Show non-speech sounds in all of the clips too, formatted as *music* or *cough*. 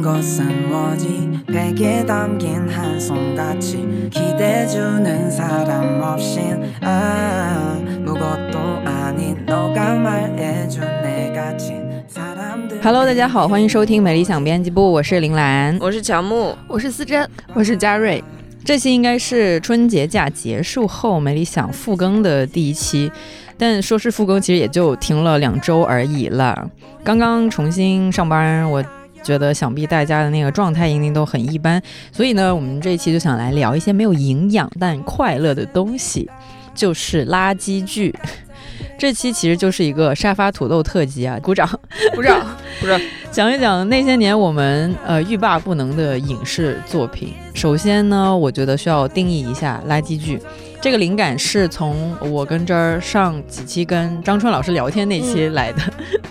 남은 것은 뭐지 베개에 담긴 한송같이 기대주는 사람 없인 아 무것도 아닌 너가 말해준 내 갇힌 사람들 Hello，大家好，欢迎收听美理想编辑部，我是林兰。我是乔木，我是思珍，我是嘉瑞。这期应该是春节假结束后美理想复更的第一期，但说是复更，其实也就停了两周而已了。刚刚重新上班，我 觉得想必大家的那个状态一定都很一般，所以呢，我们这一期就想来聊一些没有营养但快乐的东西，就是垃圾剧。*laughs* 这期其实就是一个沙发土豆特辑啊！*laughs* *laughs* 鼓掌，鼓掌，鼓掌！讲一讲那些年我们呃欲罢不能的影视作品。首先呢，我觉得需要定义一下垃圾剧。这个灵感是从我跟这儿上几期跟张春老师聊天那期来的，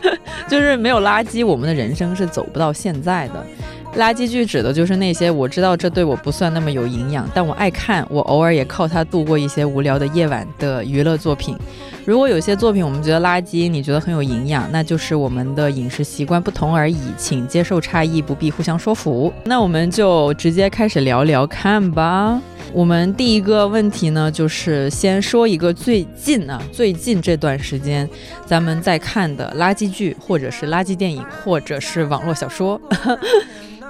*laughs* 就是没有垃圾，我们的人生是走不到现在的。垃圾剧指的就是那些我知道这对我不算那么有营养，但我爱看，我偶尔也靠它度过一些无聊的夜晚的娱乐作品。如果有些作品我们觉得垃圾，你觉得很有营养，那就是我们的饮食习惯不同而已，请接受差异，不必互相说服。那我们就直接开始聊聊看吧。我们第一个问题呢，就是先说一个最近啊，最近这段时间咱们在看的垃圾剧，或者是垃圾电影，或者是网络小说。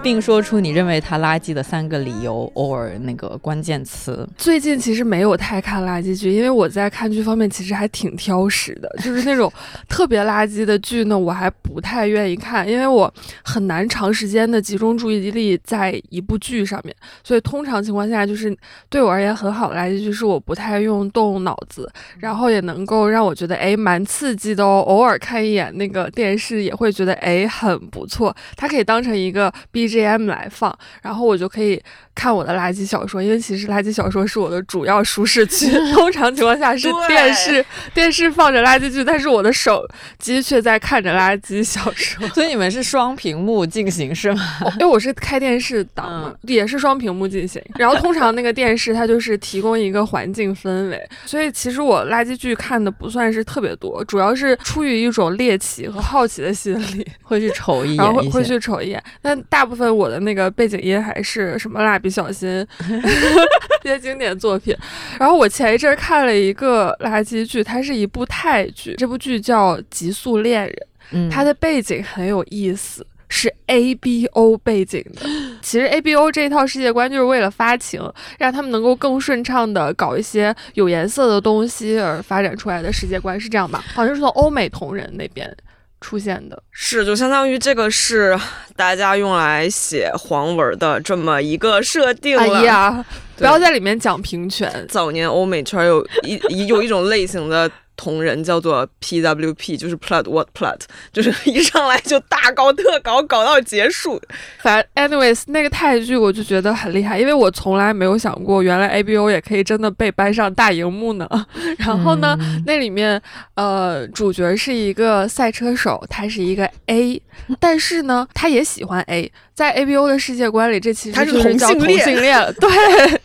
并说出你认为它垃圾的三个理由，or 那个关键词。最近其实没有太看垃圾剧，因为我在看剧方面其实还挺挑食的，*laughs* 就是那种特别垃圾的剧呢，我还不太愿意看，因为我很难长时间的集中注意力在一部剧上面。所以通常情况下，就是对我而言很好的垃圾剧是我不太用动脑子，然后也能够让我觉得哎蛮刺激的哦，偶尔看一眼那个电视也会觉得哎很不错，它可以当成一个 B。G.M 来放，然后我就可以看我的垃圾小说，因为其实垃圾小说是我的主要舒适区。*laughs* 通常情况下是电视电视放着垃圾剧，但是我的手机却在看着垃圾小说。所以你们是双屏幕进行是吗？因为我是开电视档，也是双屏幕进行。然后通常那个电视它就是提供一个环境氛围，所以其实我垃圾剧看的不算是特别多，主要是出于一种猎奇和好奇的心理，会去瞅一眼，然后会会去瞅一眼。但大部分。我的那个背景音还是什么蜡笔小新 *laughs* 这些经典作品。然后我前一阵看了一个垃圾剧，它是一部泰剧，这部剧叫《极速恋人》，它的背景很有意思，是 A B O 背景的。其实 A B O 这一套世界观就是为了发情，让他们能够更顺畅的搞一些有颜色的东西而发展出来的世界观，是这样吧？好像是从欧美同人那边。出现的是，就相当于这个是大家用来写黄文的这么一个设定了。哎呀，不要在里面讲平权。早年欧美圈有一有一种类型的。同人叫做 PWP，就是 Plot What Plot，就是一上来就大搞特搞，搞到结束。反正 anyways，那个泰剧我就觉得很厉害，因为我从来没有想过，原来 ABO 也可以真的被搬上大荧幕呢。*laughs* 然后呢，那里面呃主角是一个赛车手，他是一个 A，但是呢，他也喜欢 A。在 ABO 的世界观里，这其实是叫同性恋了。*laughs* 对，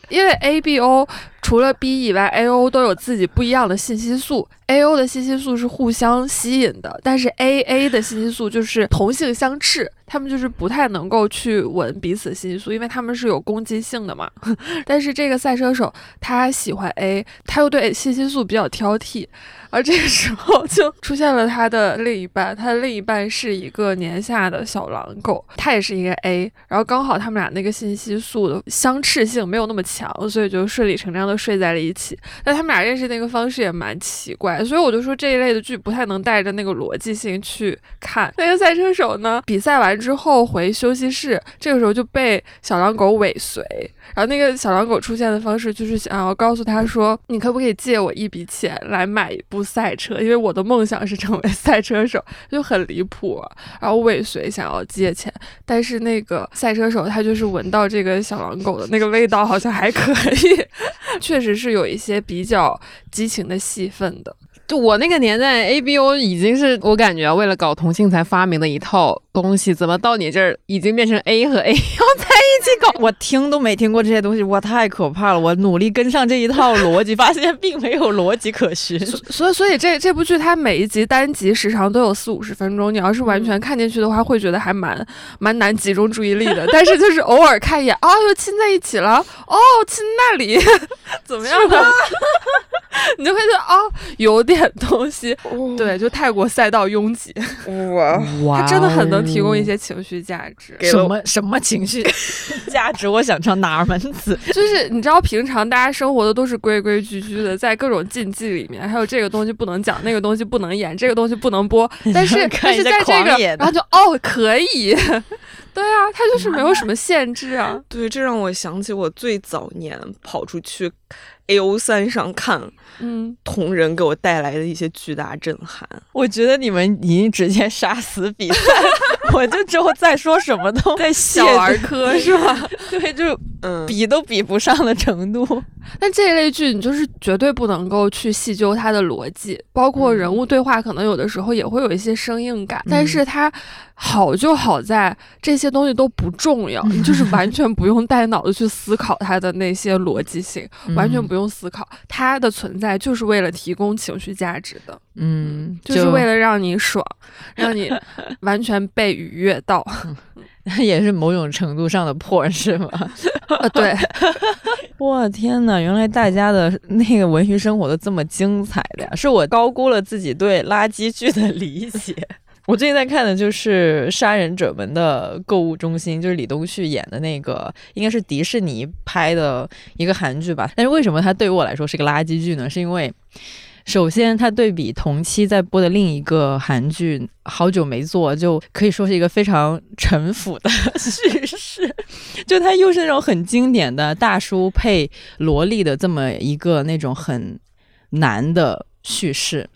因为 ABO 除了 B 以外，AO 都有自己不一样的信息素。AO 的信息素是互相吸引的，但是 AA 的信息素就是同性相斥，他们就是不太能够去闻彼此信息素，因为他们是有攻击性的嘛。*laughs* 但是这个赛车手他喜欢 A，他又对信息素比较挑剔。而这个时候就出现了他的另一半，他的另一半是一个年下的小狼狗，他也是一个 A，然后刚好他们俩那个信息素的相斥性没有那么强，所以就顺理成章的睡在了一起。但他们俩认识那个方式也蛮奇怪，所以我就说这一类的剧不太能带着那个逻辑性去看。那个赛车手呢，比赛完之后回休息室，这个时候就被小狼狗尾随。然后那个小狼狗出现的方式就是想要告诉他说：“你可不可以借我一笔钱来买一部赛车？因为我的梦想是成为赛车手。”就很离谱。然后尾随想要借钱，但是那个赛车手他就是闻到这个小狼狗的那个味道，好像还可以，*laughs* 确实是有一些比较激情的戏份的。就我那个年代，ABO 已经是我感觉为了搞同性才发明的一套东西，怎么到你这儿已经变成 A 和 A 要在一起搞？*laughs* 我听都没听过这些东西，哇，太可怕了！我努力跟上这一套逻辑，发现并没有逻辑可循。*laughs* 所以，所以这这部剧它每一集单集时长都有四五十分钟，你要是完全看进去的话，会觉得还蛮蛮难集中注意力的。*laughs* 但是就是偶尔看一眼，啊，又亲在一起了，哦，亲那里，怎么样的？你就会觉得哦，有点东西，对，就泰国赛道拥挤，哇，哇它真的很能提供一些情绪价值。什么什么情绪 *laughs* 价值？我想唱哪儿门子？*laughs* 就是你知道，平常大家生活的都是规规矩矩的，在各种禁忌里面，还有这个东西不能讲，那个东西不能演，这个东西不能播。但是但是在这个，然后就哦可以，*laughs* 对啊，它就是没有什么限制啊。对，这让我想起我最早年跑出去 A O 三上看嗯，同人给我带来的一些巨大震撼。我觉得你们已经直接杀死比赛，*laughs* 我就之后再说什么都在小儿科是吧？对，就嗯，比都比不上的程度。但这一类剧，你就是绝对不能够去细究它的逻辑，包括人物对话，可能有的时候也会有一些生硬感。但是它好就好在这些东西都不重要，你 *laughs* 就是完全不用带脑子去思考它的那些逻辑性，完全不用思考，它的存在就是为了提供情绪价值的，嗯，就是为了让你爽，让你 *laughs* 完全被愉悦到。也是某种程度上的破，是吗？*laughs* 啊，对，*laughs* 我天呐，原来大家的那个文学生活都这么精彩的呀！是我高估了自己对垃圾剧的理解。我最近在看的就是《杀人者们的购物中心》，就是李东旭演的那个，应该是迪士尼拍的一个韩剧吧。但是为什么它对于我来说是个垃圾剧呢？是因为首先，它对比同期在播的另一个韩剧《好久没做》，就可以说是一个非常陈腐的 *laughs* 叙事。就它又是那种很经典的大叔配萝莉的这么一个那种很难的叙事，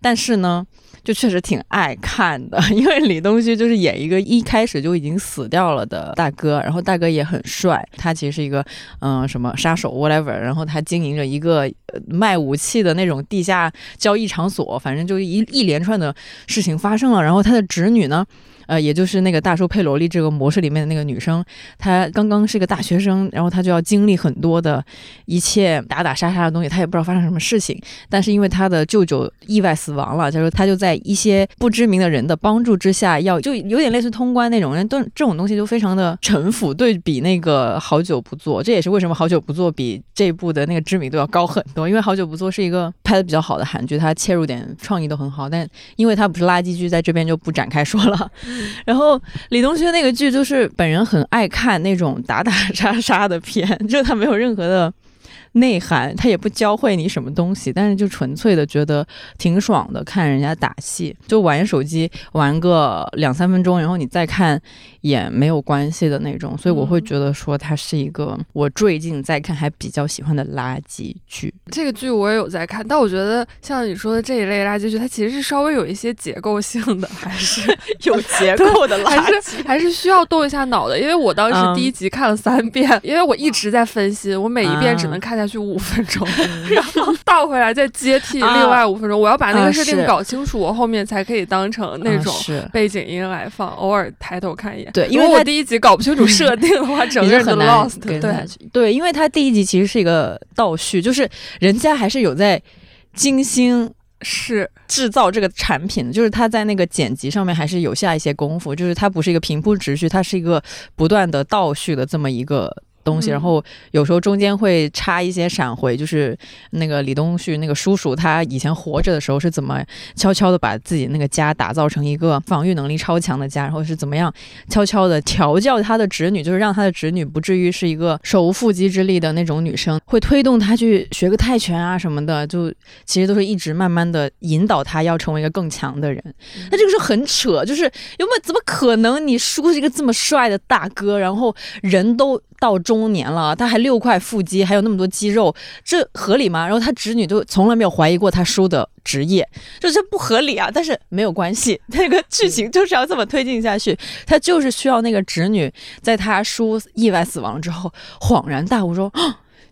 但是呢。就确实挺爱看的，*laughs* 因为李东旭就是演一个一开始就已经死掉了的大哥，然后大哥也很帅，他其实是一个嗯什么杀手 whatever，然后他经营着一个、卖武器的那种地下交易场所，反正就一一连串的事情发生了，然后他的侄女呢。呃，也就是那个大叔配萝莉这个模式里面的那个女生，她刚刚是个大学生，然后她就要经历很多的一切打打杀杀的东西，她也不知道发生什么事情。但是因为她的舅舅意外死亡了，就是她就在一些不知名的人的帮助之下，要就有点类似通关那种人，都这种东西就非常的城府，对比那个好久不做，这也是为什么好久不做比这部的那个知名度要高很多，因为好久不做是一个拍的比较好的韩剧，它切入点创意都很好，但因为它不是垃圾剧，在这边就不展开说了。然后李东旭那个剧就是本人很爱看那种打打杀杀的片，*laughs* 就他没有任何的内涵，他也不教会你什么东西，但是就纯粹的觉得挺爽的，看人家打戏，就玩手机玩个两三分钟，然后你再看也没有关系的那种，所以我会觉得说它是一个我最近在看还比较喜欢的垃圾剧。这个剧我也有在看，但我觉得像你说的这一类垃圾剧，它其实是稍微有一些结构性的，还是 *laughs* 有结构的 *laughs* 还是还是需要动一下脑的。因为我当时第一集看了三遍，因为我一直在分心，我每一遍只能看下去五分钟 *laughs* *laughs* 然后倒回来再接替另外五分钟，我要把那啊个设定搞清楚，我后面才可以当成那种背景音来放，偶尔抬头看一眼。对因为它如果我第一集搞不清楚设定的话，*laughs* 整个人就 lost。对。对，因为他第一集其实是一个倒叙，就是人家还是有在精心是制造这个产品的，就是他在那个剪辑上面还是有下一些功夫，就是它不是一个平铺直叙，它是一个不断的倒叙的这么一个。东西，嗯然后有时候中间会插一些闪回，就是那个李东旭那个叔叔，他以前活着的时候是怎么悄悄的把自己那个家打造成一个防御能力超强的家，然后是怎么样悄悄的调教他的侄女，就是让他的侄女不至于是一个手无缚鸡之力的那种女生，会推动他去学个泰拳啊什么的，就其实都是一直慢慢的引导他要成为一个更强的人。那这个是很扯，就是有没有怎么可能你叔是一个这么帅的大哥，然后人都到中年了，他还六块腹肌，还有那么多肌肉，这合理吗？然后他侄女都从来没有怀疑过他叔的职业，就这不合理啊！但是没有关系，*laughs* 那个剧情就是要这么推进下去，他就是需要那个侄女在他叔意外死亡之后恍然大悟说。*gasps*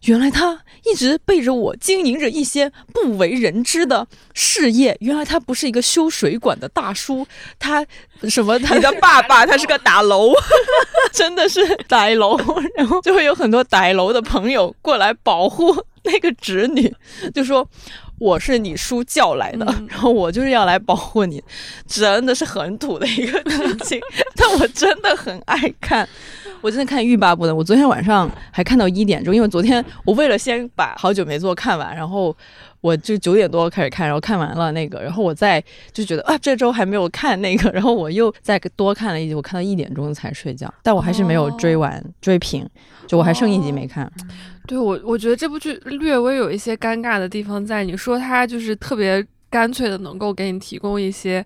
原来他一直背着我经营着一些不为人知的事业。原来他不是一个修水管的大叔，他什么？他你的爸爸 *laughs* 他是个打楼，*laughs* 真的是打楼，然后就会有很多打楼的朋友过来保护那个侄女，就说我是你叔叫来的，嗯然后我就是要来保护你，真的是很土的一个剧 *laughs* 情，但我真的很爱看。我真的看欲罢不能。我昨天晚上还看到一点钟，因为昨天我为了先把好久没做看完，然后我就九点多开始看，然后看完了那个，然后我再就觉得啊这周还没有看那个，然后我又再多看了一集，我看到一点钟才睡觉，但我还是没有追完、追平，就我还剩一集没看。对我，我觉得这部剧略微有一些尴尬的地方在，你说它就是特别干脆的能够给你提供一些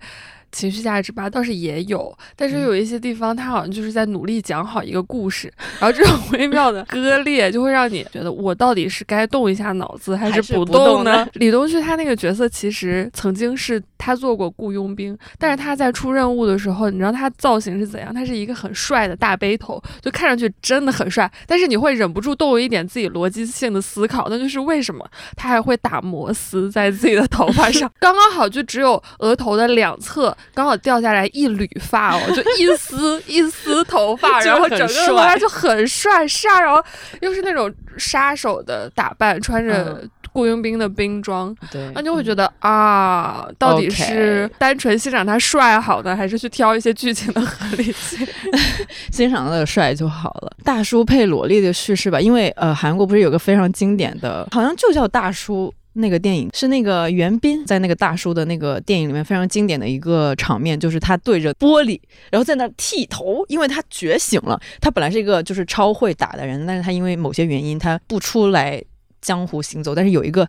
情绪价值吧，倒是也有，但是有一些地方他好像就是在努力讲好一个故事，然后这种微妙的 *laughs* 割裂就会让你觉得我到底是该动一下脑子还还是不动呢？李东旭他那个角色其实曾经是他做过雇佣兵，但是他在出任务的时候，你知道他造型是怎样？他是一个很帅的大背头，就看上去真的很帅，但是你会忍不住动一点自己逻辑性的思考，那就是为什么他还会打摩丝在自己的头发上？*laughs* 刚刚好就只有额头的两侧刚好掉下来一缕发哦，*laughs* 就一丝一丝头发，然后整个头发就很帅飒，然后又是那种杀手的打扮，穿着嗯雇佣兵的兵装。对那就会觉得啊，到底是单纯欣赏他帅好呢，还是去挑一些剧情的合理性？*laughs* 欣赏他的帅就好了。大叔配萝莉的叙事吧，因为呃，韩国不是有个非常经典的，好像就叫大叔。那个电影是那个袁彬在那个大叔的那个电影里面非常经典的一个场面，就是他对着玻璃，然后在那剃头，因为他觉醒了。他本来是一个就是超会打的人，但是他因为某些原因他不出来江湖行走，但是有一个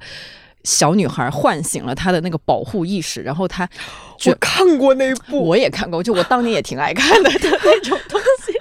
小女孩唤醒了他的那个保护意识，然后他我看过那部，我也看过，就我当年也挺爱看的 *laughs* 的那种东西，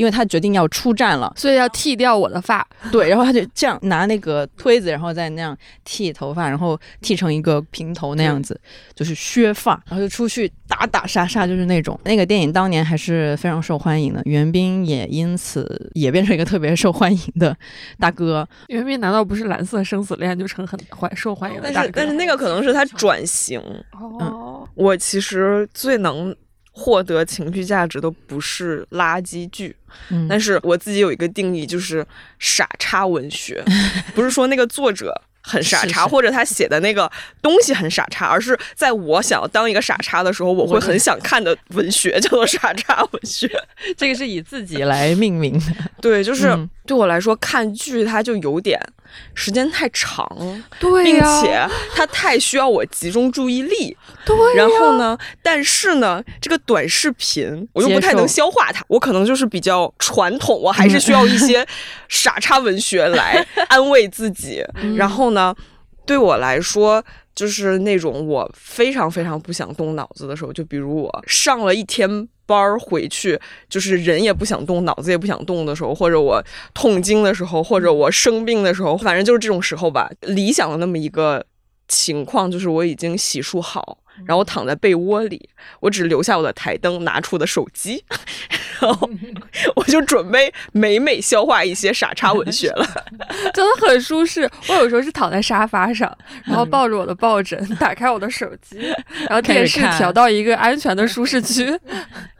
因为他决定要出战了，所以要剃掉我的发。*laughs* 对，然后他就这样拿那个推子，然后再那样剃头发，然后剃成一个平头那样子，就是削发，然后就出去打打杀杀，就是那种。那个电影当年还是非常受欢迎的，袁冰也因此也变成一个特别受欢迎的大哥。袁冰难道不是蓝色生死恋就成很欢受欢迎的大哥？但是但是那个可能是他转型。哦，我其实最能获得情绪价值的不是垃圾剧，嗯，但是我自己有一个定义，就是傻叉文学，*laughs* 不是说那个作者。很傻叉，是是或者他写的那个东西很傻叉，而是在我想要当一个傻叉的时候，我会很想看的文学叫做傻叉文学。*laughs* 这个是以自己来命名的。对，就是嗯对我来说，看剧它就有点时间太长，对并，且它太需要我集中注意力。对然后呢，但是呢，这个短视频我又不太能消化它，我可能就是比较传统，我还是需要一 *laughs* 些傻叉文学来 *laughs* 安慰自己。然后呢，对我来说。就是那种我非常非常不想动脑子的时候，就比如我上了一天班儿回去，就是人也不想动，脑子也不想动的时候，或者我痛经的时候，或者我生病的时候，反正就是这种时候吧。理想的那么一个情况，就是我已经洗漱好，然后躺在被窝里，我只留下我的台灯，拿出我的手机，然后 *laughs* 我就准备美美消化一些傻叉文学了。*laughs* 真的很舒适。我有时候是躺在沙发上，然后抱着我的抱枕，打开我的手机，然后电视调到一个安全的舒适区。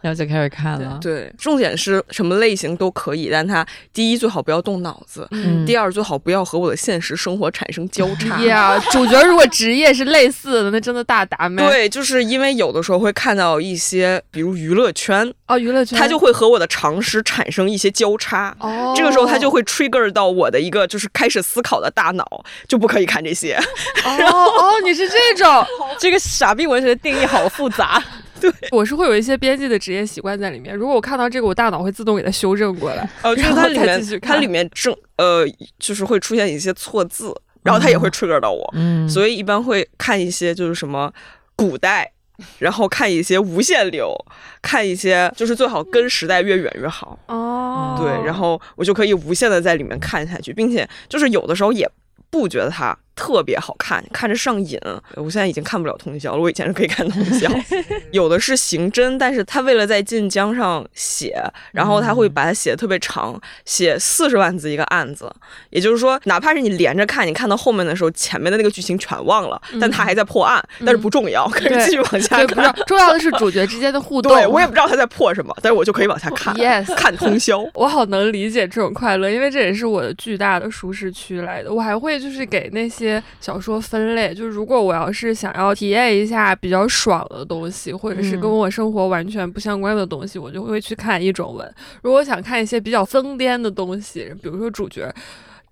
然后就开始看了。对，重点是什么类型都可以，但它第一最好不要动脑子，嗯第二最好不要和我的现实生活产生交 *laughs* 叉。呀，主角如果职业是类似的，那真的大打妹。对，就是因为有的时候会看到一些，比如娱乐圈，哦，娱乐圈它就会和我的常识产生一些交叉。哦，这个时候，它就会 trigger 到我的一个就是开始思考的大脑，就不可以看这些。*laughs* 哦哦，你是这种，*laughs* 这个傻逼文学的定义好复杂。*laughs* 对我是会有一些编辑的职业习惯在里面。如果我看到这个，我大脑会自动给它修正过来。哦，就是然后它里面它里面正呃，就是会出现一些错字，然后它也会 trigger 到我，嗯所以一般会看一些就是什么古代。然后看一些无限流，看一些就是最好跟时代越远越好。哦，对，然后我就可以无限的在里面看下去，并且就是有的时候也不觉得它特别好看，看着上瘾。我现在已经看不了通宵了，我以前是可以看通宵。*laughs* 有的是刑侦，但是他为了在晋江上写，然后他会把它写的特别长，写四十万字一个案子。也就是说，哪怕是你连着看，你看到后面的时候，前面的那个剧情全忘了，但他还在破案，但是不重要，可以继续往下看。不是重要的是主角之间的互动。对我也不知道他在破什么，但是我就可以往下看。Yes，看通宵。*laughs* 我好能理解这种快乐，因为这也是我的巨大的舒适区来的。我还会就是给那些小说分类，就是如果我要是想要体验一下比较爽的东西，或者是跟我生活完全不相关的东西，我就会去看一种文。如果想看一些比较疯癫的东西，比如说主角。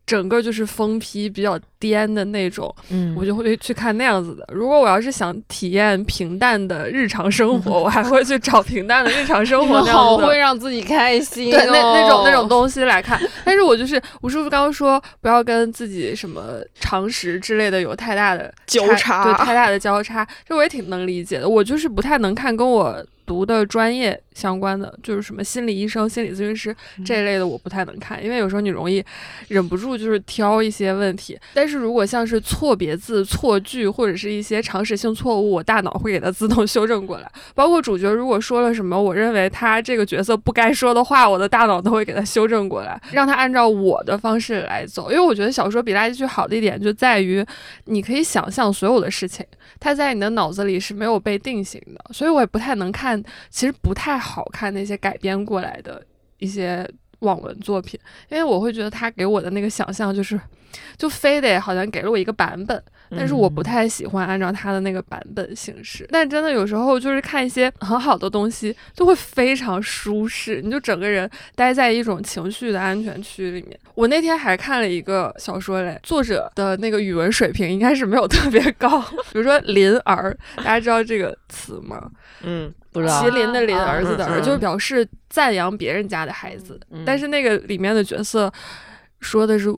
整个就是疯批比较颠的那种，嗯，我就会去看那样子的。如果我要是想体验平淡的日常生活，*laughs* 我还会去找平淡的日常生活。好会让自己开心，对那那种那种东西来看。但是我就是吴师傅刚刚说不要跟自己什么常识之类的有太大的交叉，对太大的交叉，这我也挺能理解的。我就是不太能看跟我。读的专业相关的就是什么心理医生、心理咨询师这一类的，我不太能看，因为有时候你容易忍不住就是挑一些问题。但是如果像是错别字、错句或者是一些常识性错误，我大脑会给它自动 *laughs* 修正过来。包括主角如果说了什么我认为他这个角色不该说的话，我的大脑都会给他修正过来，让他按照我的方式来走。因为我觉得小说比垃圾剧好的一点就在于你可以想象所有的事情，它在你的脑子里是没有被定型的，所以我也不太能看。其实不太好看那些改编过来的一些网文作品，因为我会觉得他给我的那个想象就是，就非得好像给了我一个版本。但是我不太喜欢按照他的那个版本形式，但真的有时候就是看一些很好的东西，就会非常舒适，你就整个人待在一种情绪的安全区里面。我那天还看了一个小说嘞，作者的那个语文水平应该是没有特别高，比如说“麟儿”，大家知道这个词吗？嗯，不知道。麒麟的麟，儿子的儿，就是表示赞扬别人家的孩子，但是那个里面的角色说的是。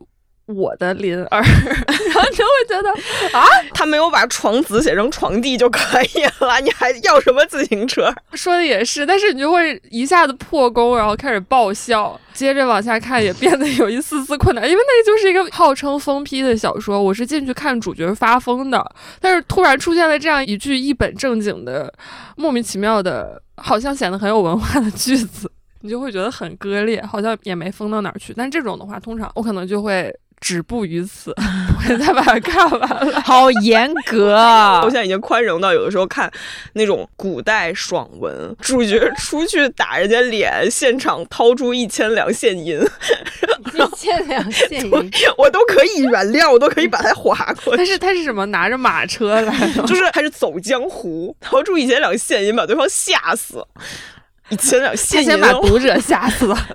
我的林儿，*laughs* 然后就会觉得 *laughs* 啊，他没有把床子写成床地就可以了，你还要什么自行车？说的也是，但是你就会一下子破功，然后开始爆笑，接着往下看也变得有一丝丝困难，因为那就是一个号称疯批的小说，我是进去看主角发疯的，但是突然出现了这样一句一本正经的、莫名其妙的，好像显得很有文化的句子，你就会觉得很割裂，好像也没疯到哪儿去。但这种的话，通常我可能就会。止步于此，*laughs* 不会再把它看完了。*laughs* 好严格啊！*laughs* 我现在已经宽容到有的时候看那种古代爽文，主角出去打人家脸，现场掏出一千两现银，一千两现银，我都可以原谅，我都可以把它划过去。他是他是什么？拿着马车来，就是还是走江湖，掏出一千两现银，把对方吓死。*laughs* 他先把读者吓死了。*laughs*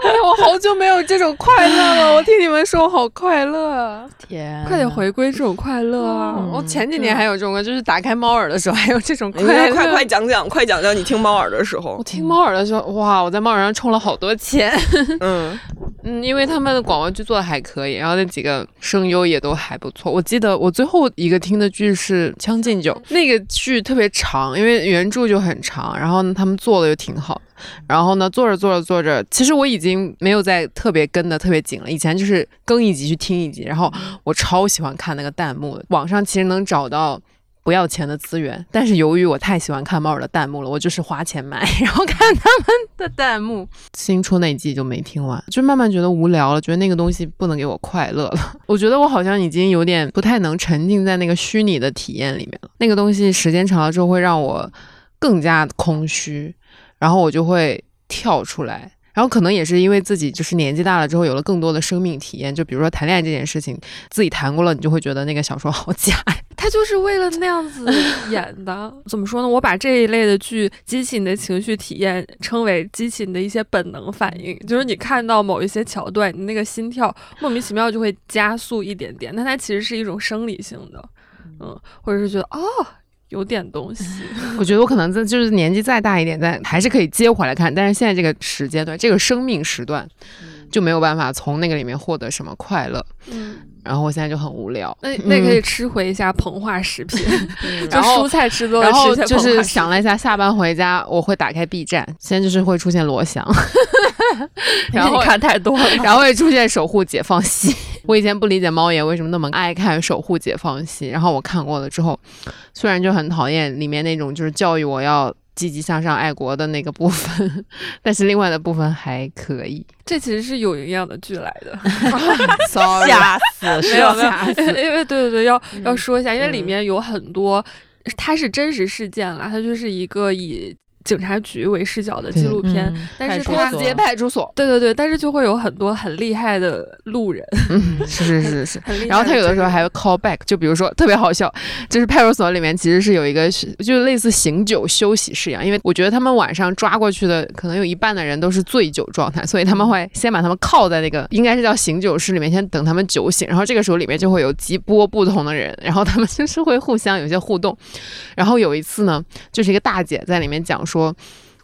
哎呀，我好久没有这种快乐了。我听你们说，我好快乐。*laughs* 天，快点回归这种快乐啊！我前几年还有这种，就是打开猫耳的时候还有这种快乐。快快讲讲，快讲讲你听猫耳的时候。我听猫耳的时候，哇！我在猫耳上充了好多钱。嗯嗯，因为他们的广播剧做的还可以，然后那几个声优也都还不错。我记得我最后一个听的剧是《将进酒》，那个剧特别长，因为原著就很长，然后他们做的又。挺好，然后呢，做着做着做着，其实我已经没有在特别跟的特别紧了。以前就是更一集去听一集，然后我超喜欢看那个弹幕的。网上其实能找到不要钱的资源，但是由于我太喜欢看猫耳的弹幕了，我就是花钱买，然后看他们的弹幕。新出那一季就没听完，就慢慢觉得无聊了，觉得那个东西不能给我快乐了。*laughs* 我觉得我好像已经有点不太能沉浸在那个虚拟的体验里面了。那个东西时间长了之后会让我更加空虚。然后我就会跳出来，然后可能也是因为自己就是年纪大了之后有了更多的生命体验，就比如说谈恋爱这件事情，自己谈过了，你就会觉得那个小说好假。*laughs* 他就是为了那样子演的，*laughs* 怎么说呢？我把这一类的剧激起你的情绪体验称为激起你的一些本能反应，就是你看到某一些桥段，你那个心跳莫名其妙就会加速一点点，但它其实是一种生理性的，嗯，或者是觉得哦。有点东西，*laughs* 我觉得我可能在就是年纪再大一点，但还是可以接回来看。但是现在这个时间段，这个生命时段，就没有办法从那个里面获得什么快乐。嗯，然后我现在就很无聊。那那可以吃回一下膨化食品，*laughs* 就蔬菜吃多了。然后就是想了一下，下班回家我会打开 B 站，现在就是会出现罗翔。*laughs* 然 *laughs* 后看太多了，然后会出现守护解放西。我以前不理解猫爷为什么那么爱看守护解放西，然后我看过了之后，虽然就很讨厌里面那种就是教育我要。积极向上、爱国的那个部分，但是另外的部分还可以。这其实是有营养的剧来的，*laughs* 吓死，没有吓死。因为对对对，要要说一下，因为里面有很多，它是真实事件啦，它就是一个以。警察局为视角的纪录片，但是他接派出所，对对对，但是就会有很多很厉害的路人，是是是是，*laughs* 然后他有的时候还会 call back，就比如说特别好笑，就是派出所里面其实是有一个，就类似醒酒休息室一样，因为我觉得他们晚上抓过去的可能有一半的人都是醉酒状态，所以他们会先把他们铐在那个应该是叫醒酒室里面，先等他们酒醒，然后这个时候里面就会有几波不同的人，然后他们就是会互相有些互动，然后有一次呢，就是一个大姐在里面讲说。说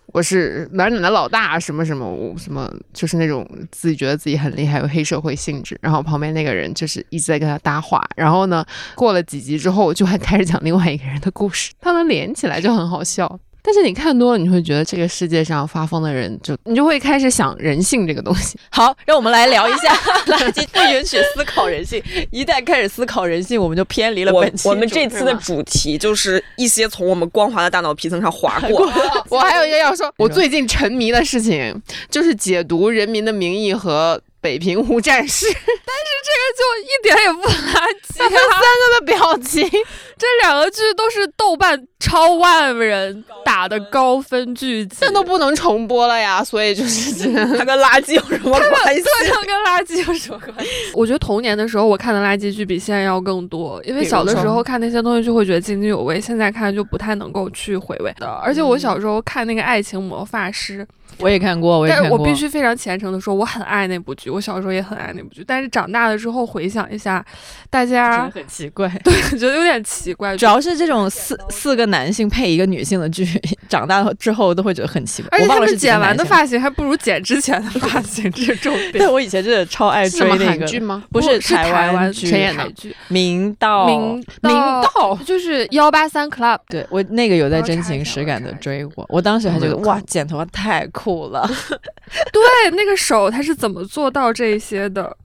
我是哪哪的老大，什么什么我什么，就是那种自己觉得自己很厉害，有黑社会性质。然后旁边那个人就是一直在跟他搭话。然后呢，过了几集之后，就还开始讲另外一个人的故事，他能连起来就很好笑。但是你看多了，你会觉得这个世界上发疯的人，就你就会开始想人性这个东西。好，让我们来聊一下垃圾不允许思考人性，一旦开始思考人性，我们就偏离了本期。我们这次的主题就是一些从我们光滑的大脑皮层上划过。*laughs* 我还有一个要说，*laughs* 我最近沉迷的事情就是解读《人民的名义》和。北平无战事，*laughs* 但是这个就一点也不垃圾。他们三个的表情，这两个剧都是豆瓣超万人打的高分剧集，这都不能重播了呀。所以就是 *laughs* 它跟垃圾有什么关系？它跟垃圾有什么关系？我觉得童年的时候我看的垃圾剧比现在要更多，因为小的时候看那些东西就会觉得津津有味，现在看就不太能够去回味的。而且我小时候看那个《爱情魔法师》。我也看过，我也看过。但我必须非常虔诚的说，我很爱那部剧。我小时候也很爱那部剧，但是长大了之后回想一下，大家很奇怪，对，觉得有点奇怪。主要是这种四四个男性配一个女性的剧，*laughs* 长大之后都会觉得很奇怪。而且他们剪完的发型还不如剪之前的发型，*laughs* 这是重点。但我以前真的超爱追那个剧吗？不是台湾剧，台剧。明道，明明道就是幺八三 club。对我那个有在真情实感的追过，我当时还觉得哇，剪头发太酷了。*laughs* 对，那个手他是怎么做到这些的？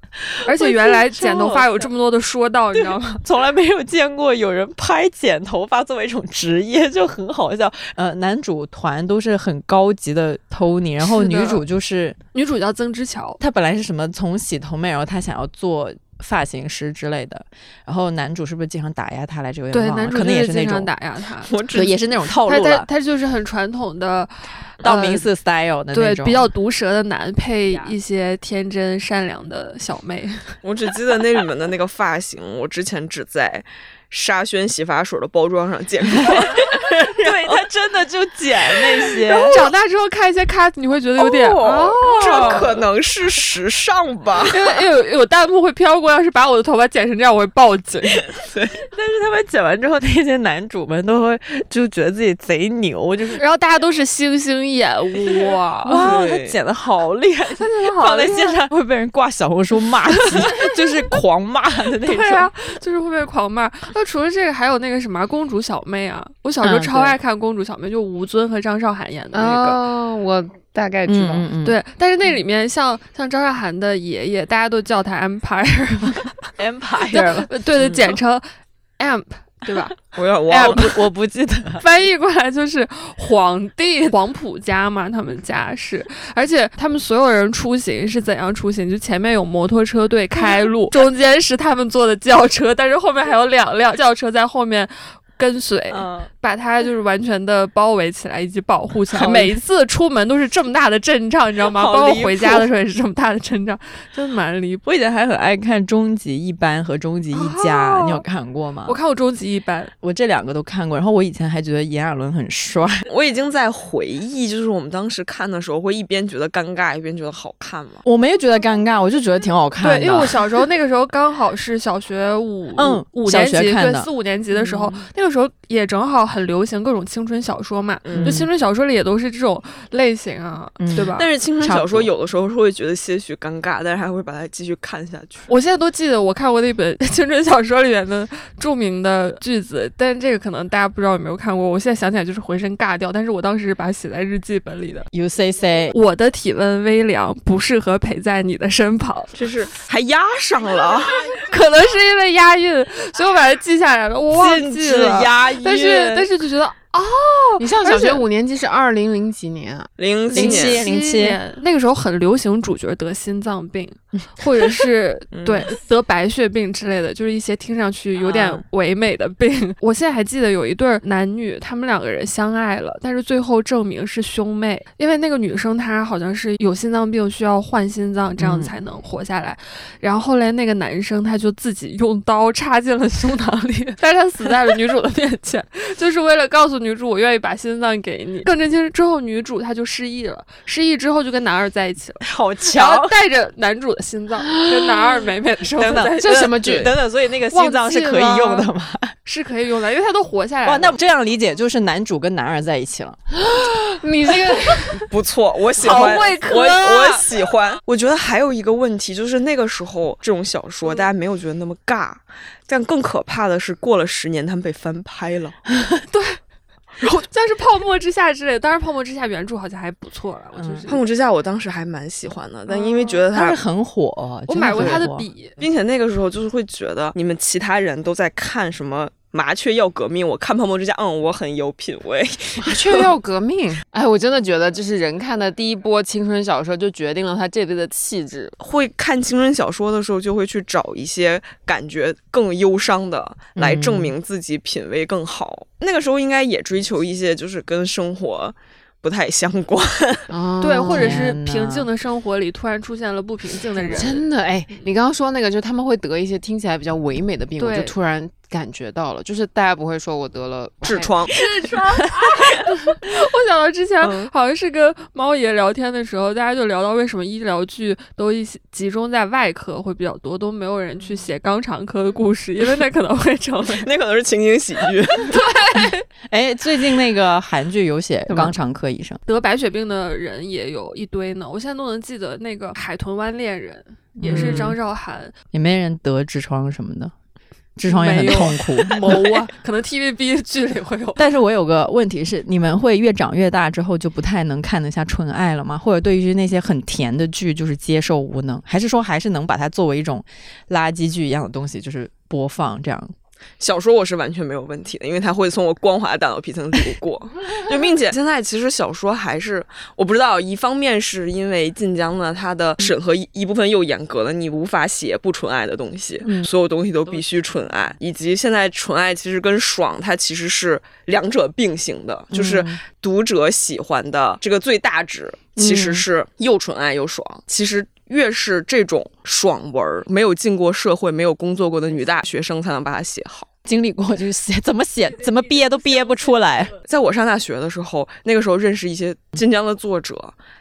而且原来剪头发有这么多的说道，你知道吗？从来没有见过有人拍剪头发作为一种职业，就很好笑。呃，男主团都是很高级的 Tony，然后女主就是女主叫曾之乔，她本来是什么从洗头妹，然后她想要做。发型师之类的，然后男主是不是经常打压他来着？对，男主可能也是那种打压他，*laughs* 我只也是那种套路了。他他就是很传统的道明寺 style 的那种，对，比较毒舌的男配一些天真善良的小妹。*laughs* 我只记得那里面的那个发型，我之前只在。沙宣洗发水的包装上见过，*laughs* 对他真的就剪那些。长大之后看一些 cut，你会觉得有点，这可能是时尚吧？因为有有弹幕会飘过，要是把我的头发剪成这样，我会报警。*laughs* 对，但是他们剪完之后，那些男主们都会就觉得自己贼牛，就是，然后大家都是星星眼，*laughs* 哇哇，他剪的好厉害，他剪的好，放在线上会被人挂小红书骂，就是狂骂的那种，对啊，就是会被狂骂。那除了这个，还有那个什么公主小妹啊！我小时候超爱看公主小妹，就吴尊和张韶涵演的那个。我大概知道，对。但是那里面像像张韶涵的爷爷，大家都叫他 Empire，Empire，*laughs* *laughs* 对对，简称 Amp。对吧？*laughs* 我要我不我不记得，翻译过来就是皇帝黄埔家嘛，他们家是，而且他们所有人出行是怎样出行？就前面有摩托车队开路，中间是他们坐的轿车，但是后面还有两辆轿车在后面。跟随，把他就是完全的包围起来，以及保护起来。*laughs* 每一次出门都是这么大的阵仗，你知道吗？包括回家的时候也是这么大的阵仗，真的蛮离谱。我以前还很爱看《终极一班》和《终极一家》，你有看过吗？我看过《终极一班》，我这两个都看过。然后我以前还觉得炎亚纶很帅。*laughs* 我已经在回忆，就是我们当时看的时候，会一边觉得尴尬，一边觉得好看吗。我没有觉得尴尬，我就觉得挺好看的。对，因为我小时候那个时候刚好是小学五嗯五年级，对四五年级的时候，那个时候也正好。很流行各种青春小说嘛，就青春小说里也都是这种类型啊，对吧？但是青春小说有的时候是会觉得些许尴尬，但是还会把它继续看下去。我现在都记得我看过那本 *laughs* 青春小说里面的著名的句子，但这个可能大家不知道有没有看过。我现在想起来就是浑身尬掉，但是我当时是把它写在日记本里的。U C C，我的体温微凉，不适合陪在你的身旁。这是还压上了，*laughs* 可能是因为押韵，所以我把它记下来了。我忘记了押韵，但是但是就觉得。哦，你上小学五年级是二零零几年啊？零零七零七，那个时候很流行主角得心脏病，或者是 *laughs* 对得白血病之类的，就是一些听上去有点唯美的病。*laughs* 我现在还记得有一对男女，他们两个人相爱了，但是最后证明是兄妹，因为那个女生她好像是有心脏病，需要换心脏，这样才能活下来。然后后来那个男生他就自己用刀插进了胸膛里，*laughs* 但是他死在了女主的面前，就是为了告诉。女主，我愿意把心脏给你。更震惊是之后，女主她就失忆了，失忆之后就跟男二在一起了，*laughs* 好强！带着男主的心脏 *gasps* 跟男二美美的生活在一起。这什么剧？等等，所以那个心脏是可以用的吗？是可以用的，因为他都活下来了。哇，那这样理解就是男主跟男二在一起了。*gasps* 你这个 *laughs* 不错，我喜欢，我我喜欢。我觉得还有一个问题就是那个时候这种小说大家没有觉得那么尬，但更可怕的是过了十年他们被翻拍了。*laughs* 对。然后 *laughs* 像是《泡沫之夏》之类，当然《泡沫之夏》原著好像还不错了。我就是《泡沫之夏》，我当时还蛮喜欢的，但因为觉得它是很火，我买过他的笔，并且那个时候就是会觉得你们其他人都在看什么。麻雀要革命，我看泡沫之家，嗯，我很有品味。*laughs* 麻雀要革命，*laughs* 哎，我真的觉得，就是人看的第一波青春小说，就决定了他这辈的气质。会看青春小说的时候，就会去找一些感觉更忧伤的，来证明自己品味更好。那个时候应该也追求一些，就是跟生活。不太相关，*laughs* 对，或者是平静的生活里突然出现了不平静的人，真的哎，你刚刚说那个，就他们会得一些听起来比较唯美的病，我就突然感觉到了，就是大家不会说我得了痔疮，痔疮。*laughs* 我想到之前好像是跟猫爷聊天的时候，大家就聊到为什么医疗剧都一些集中在外科会比较多，都没有人去写肛肠科的故事，因为那可能会成为 *laughs* 那可能是情景喜剧。对，*laughs* 哎，最近那个韩剧有写肛肠科。医生。得白血病的人也有一堆呢，我现在都能记得那个《海豚湾恋人》也是张韶涵，也没人得痔疮什么的，痔疮也很痛苦。*laughs* 谋啊，可能 TVB 剧里会有。*laughs* 但是我有个问题是，你们会越长越大之后就不太能看得下纯爱了吗？或者对于那些很甜的剧就是接受无能，还是说还是能把它作为一种垃圾剧一样的东西就是播放这样？小说我是完全没有问题的，因为它会从我光滑的大脑皮层流过。*laughs* 就并且现在其实小说还是我不知道，一方面是因为晋江呢，它的审核一一部分又严格了，你无法写不纯爱的东西，所有东西都必须纯爱。以及现在纯爱其实跟爽它其实是两者并行的，就是读者喜欢的这个最大值其实是又纯爱又爽。其实。越是这种爽文，没有进过社会、没有工作过的女大学生才能把它写好。经历过就是写，*laughs* 怎么写怎么憋都憋不出来。在我上大学的时候，那个时候认识一些晋江的作者，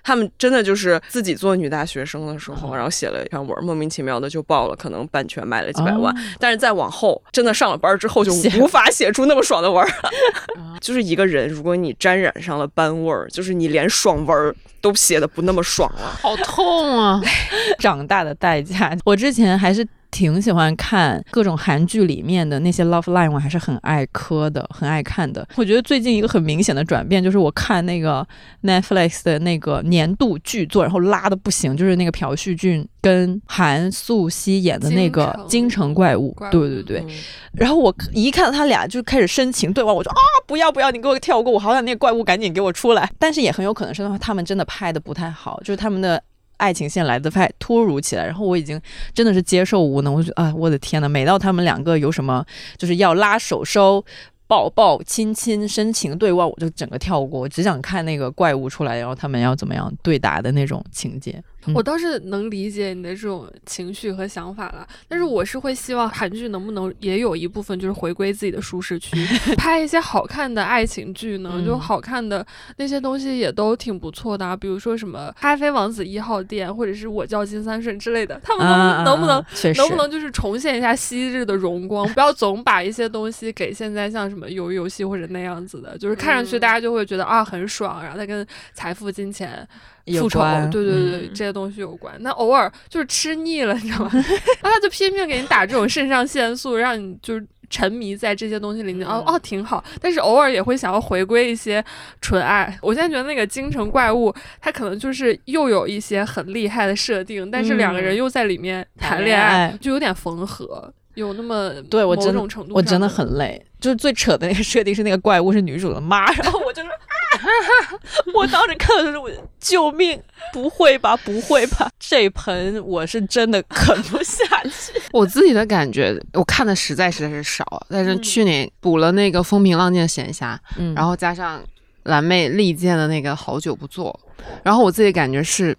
他们真的就是自己做女大学生的时候，然后写了一篇文，莫名其妙的就爆了，可能版权卖了几百万。但是再往后，真的上了班之后，就无法写出那么爽的文儿。*laughs* 就是一个人，如果你沾染上了班味儿，就是你连爽文都写的不那么爽了，好痛啊！*laughs* 长大的代价，我之前还是。挺喜欢看各种韩剧里面的那些 love line，我还是很爱磕的，很爱看的。我觉得最近一个很明显的转变就是我看那个 Netflix 的那个年度剧作，然后拉的不行，就是那个朴叙俊跟韩素汐演的那个《京城怪物》。对对对。然后我一看到他俩就开始深情对望，我说啊不要不要，你给我跳过，我好想那个怪物赶紧给我出来。但是也很有可能是他们真的拍的不太好，就是他们的。爱情线来的太突如其来，然后我已经真的是接受无能。我觉得啊，我的天呐，每到他们两个有什么就是要拉手手、抱抱、亲亲、深情对望，我就整个跳过。我只想看那个怪物出来，然后他们要怎么样对打的那种情节。我倒是能理解你的这种情绪和想法了，但是我是会希望韩剧能不能也有一部分就是回归自己的舒适区，*laughs* 拍一些好看的爱情剧呢？就好看的那些东西也都挺不错的啊，比如说什么《咖啡王子一号店》或者是我叫金三顺之类的，他们能能不能能不能就是重现一下昔日的荣光？不要总把一些东西给现在像什么鱿鱼游戏或者那样子的，就是看上去大家就会觉得啊很爽，然后它跟财富、金钱。复仇，对对对，这些东西有关。那偶尔就是吃腻了，你知道吗？那他就拼命给你打这种肾上腺素，让你就是沉迷在这些东西里面。哦哦，挺好。但是偶尔也会想要回归一些纯爱。我现在觉得那个京城怪物，它可能就是又有一些很厉害的设定，但是两个人又在里面谈恋爱，就有点缝合，有那么对我某种程度，我真的很累。就是最扯的那个设定是那个怪物是女主的妈，然后我就说。*laughs* 我当时看的时候，我救命！不会吧，不会吧！这盆我是真的啃不下去。*laughs* 我自己的感觉，我看的实在实在是少，但是去年补了那个风平浪静的闲暇，嗯，然后加上蓝妹力荐的那个好久不做，然后我自己感觉是。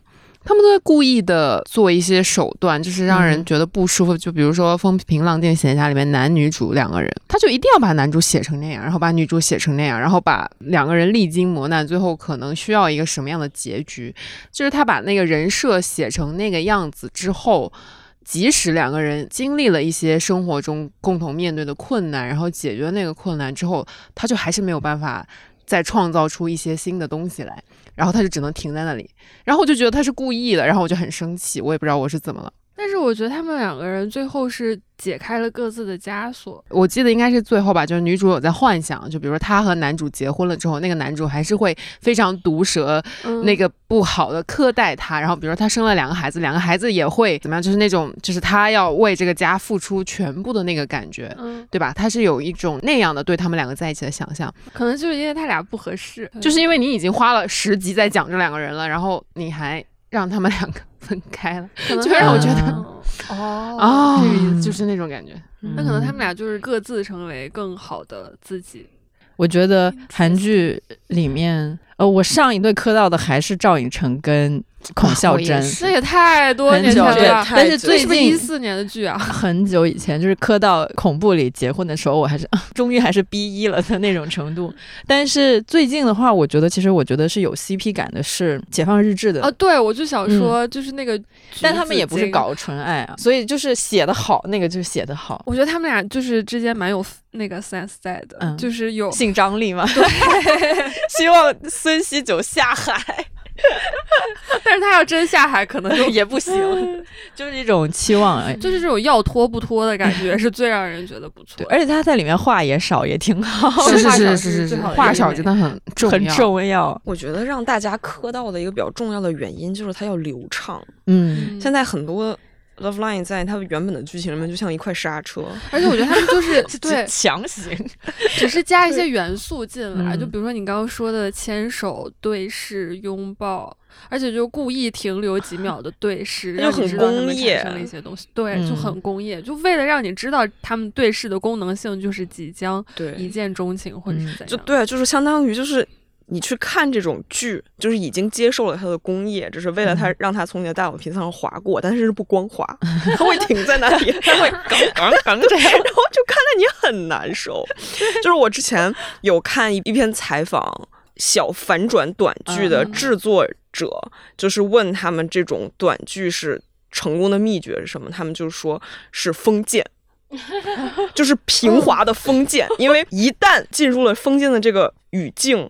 他们都在故意的做一些手段，就是让人觉得不舒服。就比如说《风平浪静闲暇》里面男女主两个人，他就一定要把男主写成那样，然后把女主写成那样，然后把两个人历经磨难，最后可能需要一个什么样的结局？就是他把那个人设写成那个样子之后，即使两个人经历了一些生活中共同面对的困难，然后解决那个困难之后，他就还是没有办法再创造出一些新的东西来。然后他就只能停在那里，然后我就觉得他是故意的，然后我就很生气，我也不知道我是怎么了。但是我觉得他们两个人最后是。解开了各自的枷锁，我记得应该是最后吧，就是女主有在幻想，就比如说她和男主结婚了之后，那个男主还是会非常毒舌，那个不好的苛待她，然后比如说她生了两个孩子，两个孩子也会怎么样，就是那种就是她要为这个家付出全部的那个感觉，对吧？她是有一种那样的对他们两个在一起的想象，可能就是因为他俩不合适，就是因为你已经花了十集在讲这两个人了，然后你还让他们两个 *laughs* 分开了，就让我觉得。哦，*laughs* 就是那种感觉。那可能他们俩就是各自成为更好的自己。我觉得韩剧里面，呃，我上一对磕到的还是赵寅成跟。孔孝真，那也太多年前了。但是最近一四年的剧啊，*laughs* 很久以前，就是磕到恐怖里结婚的时候，我还是 *laughs* 终于还是 B 一了的那种程度。但是最近的话，我觉得其实我觉得是有 CP 感的，是《解放日志》的啊。对，我就想说，就是那个，但他们也不是搞纯爱啊，所以就是写的好，那个就写的好。我觉得他们俩就是之间蛮有那个 sense 在的，就是有性张力嘛。对，*laughs* 希望孙喜九下海。*laughs* 但是他要真下海，可能就 *laughs* 也不行，*laughs* 就是一种期望，就是这种要拖不拖的感觉，是最让人觉得不错。而且他在里面话也少，也挺好。是是是是是，话少真的很重很重要。我觉得让大家磕到的一个比较重要的原因，就是他要流畅。嗯，现在很多。Love Line 在它原本的剧情里面就像一块刹车，而且我觉得他们就是 *laughs* 对强行，*laughs* 只是加一些元素进来，就比如说你刚刚说的牵手、对视、拥抱，而且就故意停留几秒的对视，*laughs* 让你知道他们产生了一些东西，对，就很工业，就为了让你知道他们对视的功能性就是即将一见钟情或者是怎样，就对，就是相当于就是。你去看这种剧，就是已经接受了它的工业，只是为了它让它从你的大脑皮层上划过，但是是不光滑，*laughs* 它会停在那里，*laughs* 它会刚刚刚这样，*laughs* 然后就看得你很难受。就是我之前有看一一篇采访小反转短剧的制作者，就是问他们这种短剧是成功的秘诀是什么，他们就说是封建。就是平滑的封建，因为一旦进入了封建的这个语境，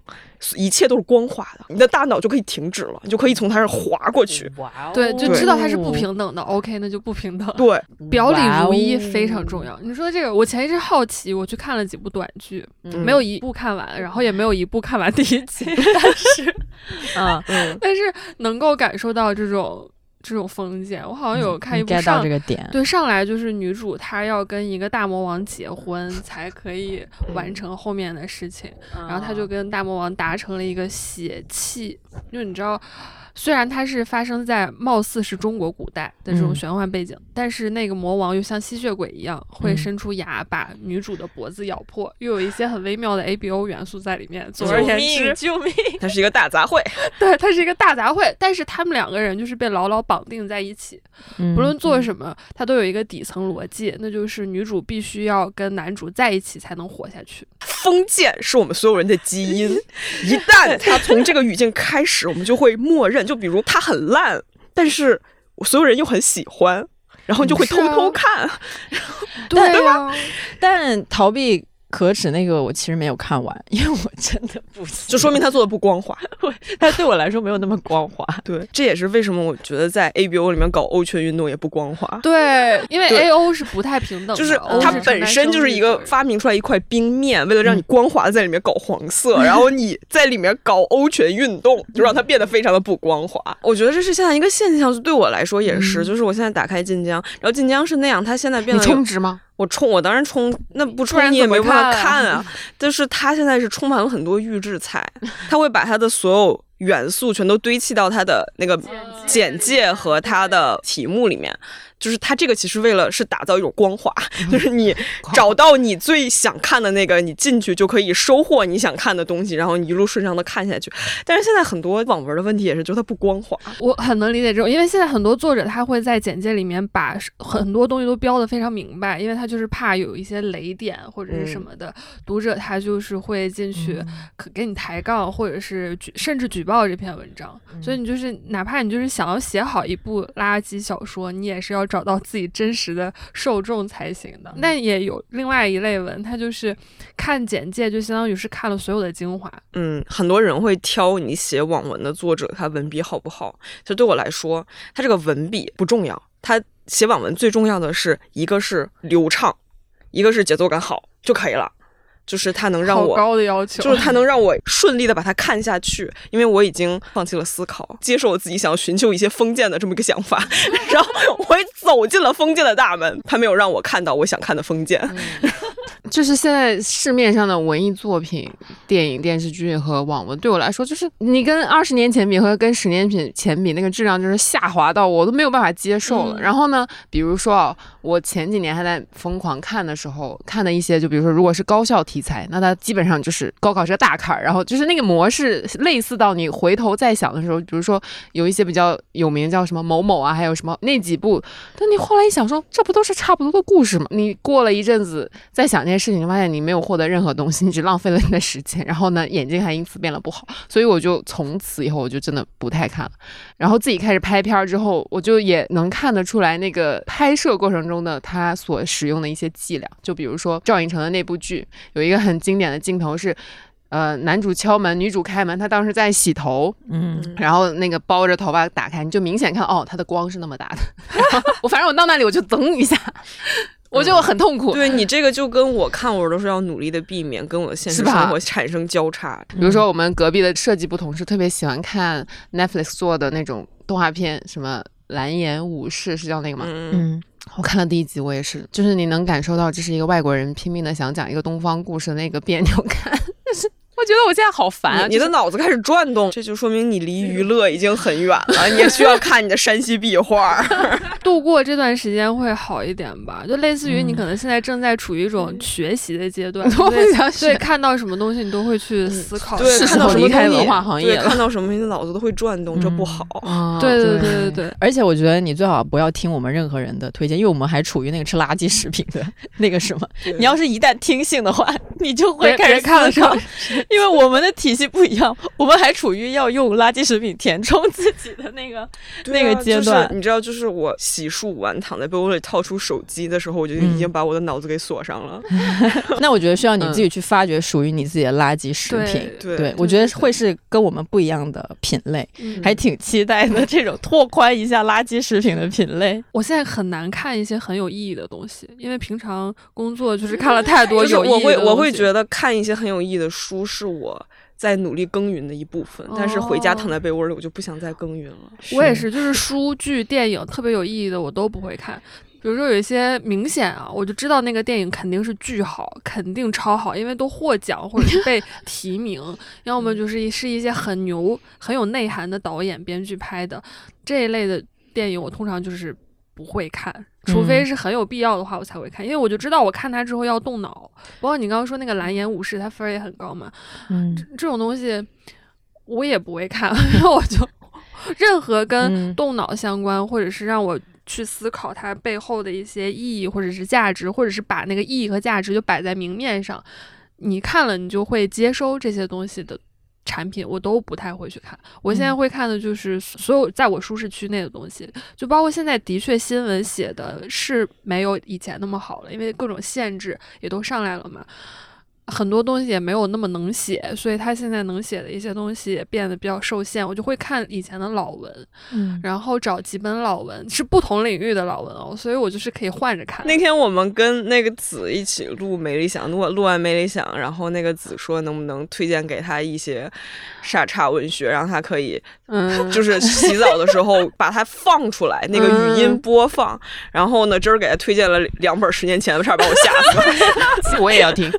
一切都是光滑的，你的大脑就可以停止了，你就可以从它这滑过去。对，就知道它是不平等的。OK，那就不平等。对，表里如一非常重要。你说这个，我前一阵好奇，我去看了几部短剧，没有一部看完，然后也没有一部看完第一集，*laughs* 但是，嗯，*laughs* 但是能够感受到这种。这种封建。我好像有看一部上这个点，对，上来就是女主她要跟一个大魔王结婚才可以完成后面的事情，然后她就跟大魔王达成了一个血契，因为你知道。虽然它是发生在貌似是中国古代的这种玄幻背景，但是那个魔王又像吸血鬼一样，会伸出牙把女主的脖子咬破，又有一些很微妙的 A B O 元素在里面。总而言之，救命！它是一个大杂烩。*laughs* 对，它是一个大杂烩。但是他们两个人就是被牢牢绑定在一起，不论做什么，它都有一个底层逻辑，那就是女主必须要跟男主在一起才能活下去。封建是我们所有人的基因，*laughs* 一旦他从这个语境开始，我们就会默认。就比如他很烂，但是所有人又很喜欢，然后就会偷偷看，*laughs* 对吧？但逃避。可耻那个我其实没有看完，因为我真的不行，就说明他做的不光滑，他对我来说没有那么光滑。*laughs* 对，这也是为什么我觉得在 A B O 里面搞欧圈运动也不光滑。对，因为 A O 是不太平等的，就是它本身就是一个发明出来一块冰面，为了让你光滑的在里面搞黄色，然后你在里面搞欧权运动，就让它变得非常的不光滑。*laughs* 我觉得这是现在一个现象，就对我来说也是，就是我现在打开晋江，然后晋江是那样，它现在变得充值吗？我冲，我当然冲，那不冲你也没办法看啊。但 *laughs* 是他现在是充满了很多预制菜，他会把他的所有元素全都堆砌到他的那个简介和他的题目里面。就是它这个其实为了是打造一种光滑，就是你 *laughs* 找到你最想看的那个，你进去就可以收获你想看的东西，然后你一路顺畅的看下去。但是现在很多网文的问题也是，就它不光滑。我很能理解这种，因为现在很多作者他会在简介里面把很多东西都标的非常明白，因为他就是怕有一些雷点或者是什么的，读者他就是会进去可给你抬杠，或者是举甚至举报这篇文章。所以你就是哪怕你就是想要写好一部垃圾小说，你也是要。找到自己真实的受众才行的。那也有另外一类文，它就是看简介，就相当于是看了所有的精华。嗯，很多人会挑你写网文的作者，他文笔好不好？就对我来说，他这个文笔不重要，他写网文最重要的是一个是流畅，一个是节奏感好就可以了。就是它能让我高的要求，就是它能 *laughs* 让我顺利的把它看下去，因为我已经放弃了思考，接受我自己想要寻求一些封建的这么一个想法，*laughs* 然后我走进了封建的大门，它没有让我看到我想看的封建。*laughs* 就是现在市面上的文艺作品、电影、电视剧和网文，对我来说，就是你跟二十年前比和跟十年前比，那个质量就是下滑到我都没有办法接受了。然后呢，比如说啊，我前几年还在疯狂看的时候，看的一些，就比如说，如果是高校题材，那它基本上就是高考是个大坎儿。然后就是那个模式类似到你回头再想的时候，比如说有一些比较有名叫什么某某啊，还有什么那几部，但你后来一想说，这不都是差不多的故事吗？你过了一阵子再想这件事情，发现你没有获得任何东西，你只浪费了你的时间，然后呢，眼睛还因此变得不好。所以我就从此以后我就真的不太看了。然后自己开始拍片儿之后，我就也能看得出来那个拍摄过程中的他所使用的一些伎俩。就比如说赵寅成的那部剧，有一个很经典的镜头是，呃，男主敲门，女主开门，他当时在洗头，嗯，然后那个包着头发打开，你就明显看哦，他的光是那么大的。*laughs* 我反正我到那里我就噔一下。我就很痛苦。对你这个就跟我看我都是要努力的避免跟我的现实生活产生交叉。比如说我们隔壁的设计部同事特别喜欢看 Netflix 做的那种动画片，什么蓝颜武士是叫那个吗？嗯，我看了第一集，我也是，就是你能感受到这是一个外国人拼命的想讲一个东方故事的那个别扭感。我觉得我现在好烦啊！你的脑子开始转动，这就说明你离娱乐已经很远了。你也需要看你的山西壁画，*laughs* 度过这段时间会好一点吧？就类似于你可能现在正在处于一种学习的阶段，*laughs* 对，看到什么东西你都会去思考，对，看到什么离开文化行业，看到什么东西脑子都会转动，这不好。*laughs* 对对对对对，而且我觉得你最好不要听我们任何人的推荐，因为我们还处于那个吃垃圾食品的那个什么。你要是一旦听信的话，你就会开始看考。*laughs* 因为我们的体系不一样，我们还处于要用垃圾食品填充自己的那个那个阶段。你知道，就是我洗漱完躺在被窝里掏出手机的时候，我就已经把我的脑子给锁上了。*laughs* 那我觉得需要你自己去发掘属于你自己的垃圾食品。对，我觉得会是跟我们不一样的品类，还挺期待的。这种拓宽一下垃圾食品的品类，*laughs* 我现在很难看一些很有意义的东西，因为平常工作就是看了太多有意义的我会我会觉得看一些很有意义的书。是我在努力耕耘的一部分。但是回家躺在被窝里，我就不想再耕耘了。我也是，就是书剧、电影特别有意义的，我都不会看。比如说有一些明显啊，我就知道那个电影肯定是巨好，肯定超好，因为都获奖或者是被 *laughs* 提名，要么就是是一些很牛、很有内涵的导演、编剧拍的这一类的电影，我通常就是不会看，除非是很有必要的话，我才会看，因为我就知道我看它之后要动脑。包括你刚刚说那个《蓝颜武士》，它分儿也很高嘛，嗯，这种东西我也不会看，*laughs* 因为我就任何跟动脑相关，或者是让我。去思考它背后的一些意义，或者是价值，或者是把那个意义和价值就摆在明面上，你看了你就会接收这些东西的产品，我都不太会去看。我现在会看的就是所有在我舒适区内的东西，就包括现在的确新闻写的是没有以前那么好了，因为各种限制也都上来了嘛。很多东西也没有那么能写，所以他现在能写的一些东西也变得比较受限。我就会看以前的老文，嗯，然后找几本老文，是不同领域的老文哦，所以我就是可以换着看。那天我们跟那个子一起录《没理想》，录录完《没理想》，然后那个子说能不能推荐给他一些傻叉文学，让他可以，嗯，就是洗澡的时候把它放出来，那个语音播放。然后呢，今儿给他推荐了两本十年前的，差点把我吓死了。*laughs* 我也要听。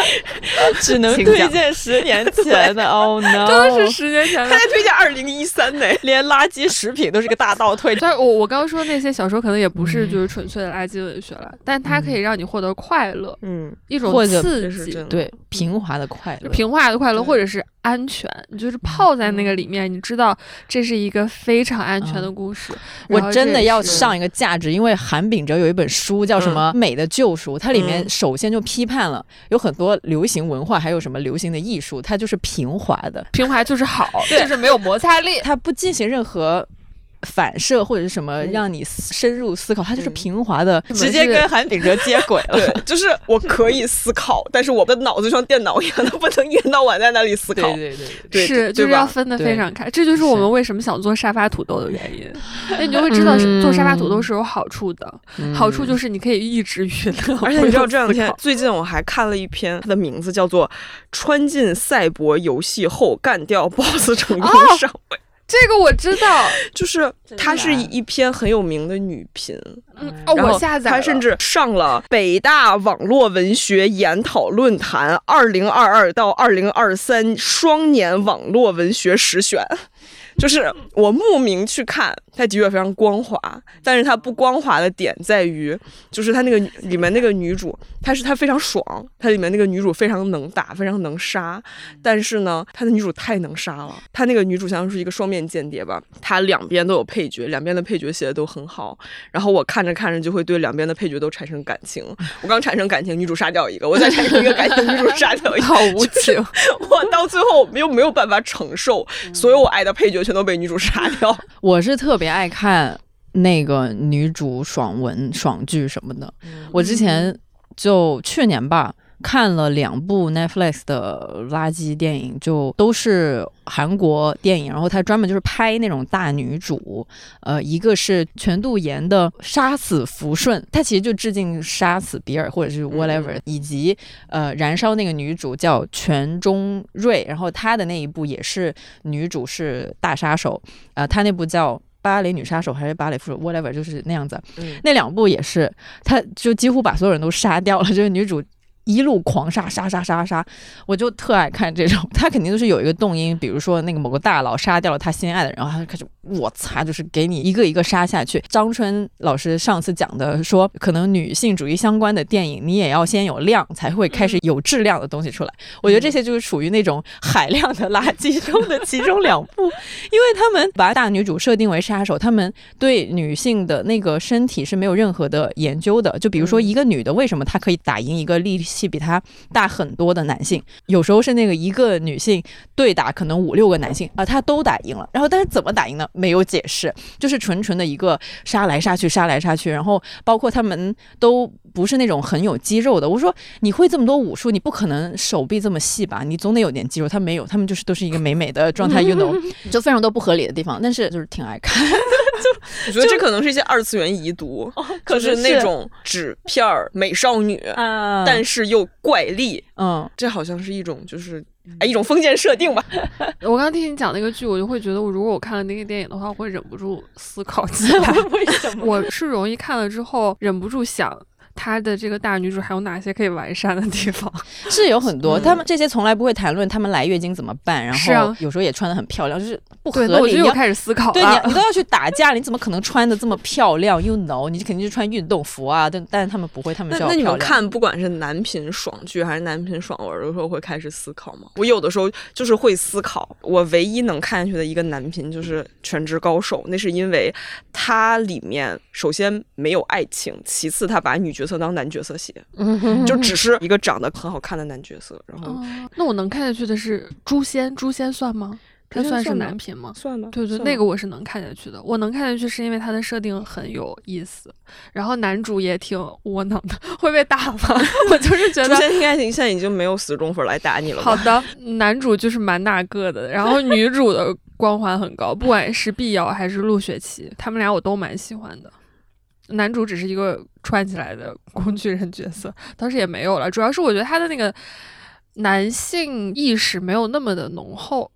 *laughs* 只能推荐十年前的哦，no，都是十年前的。他在推荐二零一三呢，*laughs* 连垃圾食品都是个大倒退。但我我刚刚说那些小说可能也不是就是纯粹的垃圾文学了，但它可以让你获得快乐，嗯，一种刺激，对，平滑的快乐，平滑的快乐，或者是。安全，你就是泡在那个里面，你知道这是一个非常安全的故事。我真的要上一个价值，因为韩炳哲有一本书叫什么《美的救赎》，它里面首先就批判了有很多流行文化，还有什么流行的艺术，它就是平滑的，平滑就是好，就是没有摩擦力，它不进行任何。反射或者是什么让你深入思考，它就是平滑的，直接跟韩炳哲接轨了。对，*laughs* 就是我可以思考，但是我的脑子像电脑一样，它不能一天到晚在那里思考。对对对，是就是要分得非常开。这就是我们为什么想做沙发土豆的原因。那你就会知道做沙发土豆是有好处的，好处就是你可以一直娱乐。而且你知道这两天最近我还看了一篇，它的名字叫做《穿进赛博游戏后干掉 BOSS 成功上位》。这个我知道，*laughs* 就是它是一篇很有名的女频，嗯，哦，我下载，它甚至上了北大网络文学研讨论坛二零二二到二零二三双年网络文学实选。就是我慕名去看，它的确非常光滑，但是它不光滑的点在于，就是它那个里面那个女主，她是她非常爽，它里面那个女主非常能打，非常能杀，但是呢，它的女主太能杀了，她那个女主像是一个双面间谍吧，她两边都有配角，两边的配角写的都很好，然后我看着看着就会对两边的配角都产生感情，我刚产生感情，女主杀掉一个，我再产生一个感情，女主杀掉一个，*laughs* 好无情，我到最后又没有办法承受所有我爱的配角。全都被女主杀掉。*laughs* 我是特别爱看那个女主爽文、爽剧什么的。我之前就去年吧。看了两部 Netflix 的垃圾电影，就都是韩国电影，然后他专门就是拍那种大女主，呃，一个是全度妍的《杀死福顺》，他其实就致敬《杀死比尔》或者是 whatever，以及呃，燃烧那个女主叫全中瑞，然后她的那一部也是女主是大杀手，呃，她那部叫《芭蕾女杀手》还是《芭蕾夫人》whatever，就是那样子，那两部也是，他就几乎把所有人都杀掉了，就是女主。一路狂杀杀杀杀杀，我就特爱看这种。*laughs* 他肯定都是有一个动因，比如说那个某个大佬杀掉了他心爱的人，然后他就开始我擦，就是给你一个一个杀下去。张春老师上次讲的说，可能女性主义相关的电影，你也要先有量，才会开始有质量的东西出来。我觉得这些就是属于那种海量的垃圾中的其中两部，因为他们把大女主设定为杀手，他们对女性的那个身体是没有任何的研究的。就比如说一个女的，为什么她可以打赢一个力？气比他大很多的男性，有时候是那个一个女性对打可能五六个男性啊，他都打赢了。然后但是怎么打赢呢？没有解释，就是纯纯的一个杀来杀去，杀来杀去。然后包括他们都不是那种很有肌肉的。我说你会这么多武术，你不可能手臂这么细吧？你总得有点肌肉。他没有，他们就是都是一个美美的状态，*laughs* you know，就非常多不合理的地方。但是就是挺爱看。*laughs* 就我觉得这可能是一些二次元遗毒，就是那种纸片儿美少女，但是又怪力，嗯，这好像是一种就是哎，一种封建设定吧。*laughs* 我刚听你讲那个剧，我就会觉得，我如果我看了那个电影的话，我会忍不住思考起来。*laughs* 为什么？我是容易看了之后忍不住想。她的这个大女主还有哪些可以完善的地方？*laughs* 是有很多，他们这些从来不会谈论他们来月经怎么办，然后有时候也穿的很漂亮，就是不合理。我就开始思考，对你你都要去打架，你怎么可能穿的这么漂亮？You know，你肯定是穿运动服啊。但但是他们不会，他们那那你们看，不管是男频爽剧还是男频爽文的时候，会开始思考吗？我有的时候就是会思考。我唯一能看下去的一个男频就是《全职高手》，那是因为它里面首先没有爱情，其次他把女角色当男角色写。就只是一个长得很好看的男角色，然后那我能看下去的是《诛仙》，《诛仙》算吗？它算是男频吗？算吧。对对，那个我是能看下去的。我能看下去是因为它的设定很有意思，然后男主也挺窝囊的，会被打吗？*laughs* 我就是觉得诛仙应该现在已经没有死忠粉来打你了。好的，男主就是蛮大个的，然后女主的光环很高，不管是碧瑶还是陆雪琪，他们俩我都蛮喜欢的。男主只是一个串起来的工具人角色，当时也没有了。主要是我觉得他的那个男性意识没有那么的浓厚。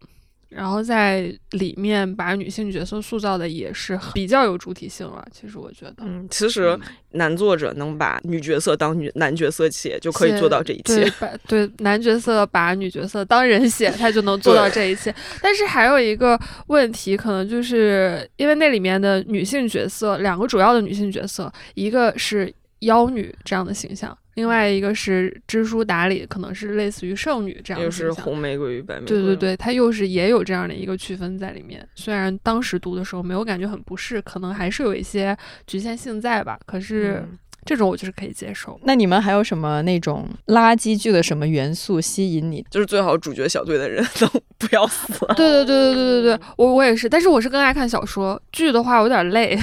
然后在里面把女性角色塑造的也是比较有主体性了。其实我觉得，嗯，其实男作者能把女角色当女男角色写，就可以做到这一切。对，把对男角色把女角色当人写，他就能做到这一切。但是还有一个问题，可能就是因为那里面的女性角色，两个主要的女性角色，一个是妖女这样的形象。另外一个是知书达理，可能是类似于圣女这样的，又是红玫瑰与白玫瑰。对对对，它又是也有这样的一个区分在里面。虽然当时读的时候没有感觉很不适，可能还是有一些局限性在吧。可是这种我就是可以接受。那你们还有什么那种垃圾剧的什么元素吸引你？就是最好主角小队的人 *laughs* 都不要死。对对对对对对对，我我也是，但是我是更爱看小说剧的话，有点累。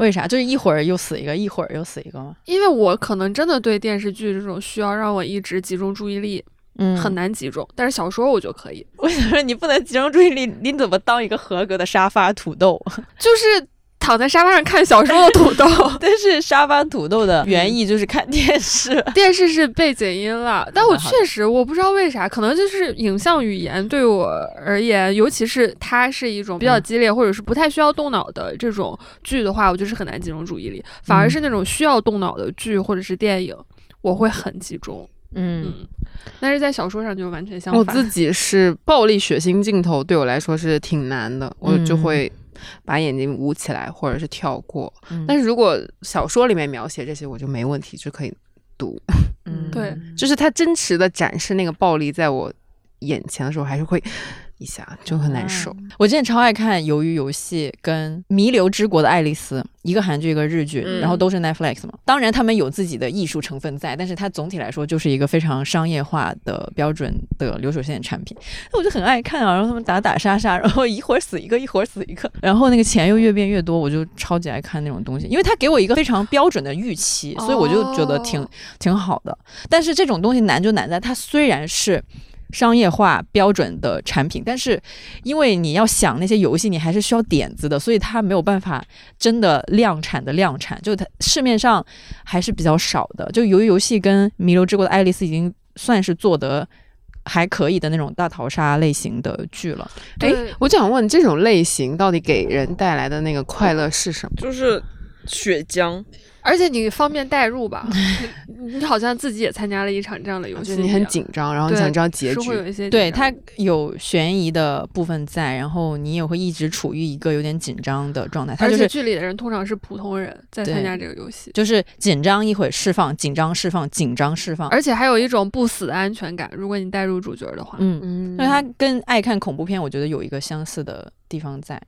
为啥？就是一会儿又死一个，一会儿又死一个吗？因为我可能真的对电视剧这种需要让我一直集中注意力，嗯，很难集中。但是小说我就可以。我想说你不能集中注意力？你怎么当一个合格的沙发土豆？*laughs* 就是。躺在沙发上看小说的土豆，*laughs* 但是沙发土豆的原意就是看电视，电视是背景音了。但我确实我不知道为啥，可能就是影像语言对我而言，尤其是它是一种比较激烈或者是不太需要动脑的这种剧的话，我就是很难集中注意力。反而是那种需要动脑的剧或者是电影，我会很集中。嗯，但是在小说上就完全相反。我自己是暴力血腥镜头对我来说是挺难的，我就会。把眼睛捂起来，或者是跳过。但是如果小说里面描写这些，我就没问题，就可以读。嗯，对，就是他真实的展示那个暴力在我眼前的时候，还是会。一下就很难受。我之前超爱看《鱿鱼游戏》跟《弥留之国的爱丽丝》，一个韩剧一个日剧，然后都是 Netflix 嘛。当然他们有自己的艺术成分在，但是它总体来说就是一个非常商业化的标准的流水线产品。那我就很爱看啊，然后他们打打杀杀，然后一会儿死一个，一会儿死一个，然后那个钱又越变越多，我就超级爱看那种东西，因为它给我一个非常标准的预期，所以我就觉得挺挺好的。但是这种东西难就难在它虽然是。商业化标准的产品，但是因为你要想那些游戏，你还是需要点子的，所以它没有办法真的量产的量产，就它市面上还是比较少的。就由于游戏跟《弥留之国的爱丽丝》已经算是做得还可以的那种大逃杀类型的剧了。哎，我想问，这种类型到底给人带来的那个快乐是什么？就是血浆。而且你方便代入吧？*laughs* 你好像自己也参加了一场这样的游戏，你很紧张，然后你想知道结局。会有一些对它有悬疑的部分在，然后你也会一直处于一个有点紧张的状态。而且剧里的人通常是普通人在参加这个游戏，就是紧张一会释放，紧张释放，紧张释放，而且还有一种不死的安全感。如果你带入主角的话，嗯嗯，因为他跟爱看恐怖片，我觉得有一个相似的地方在。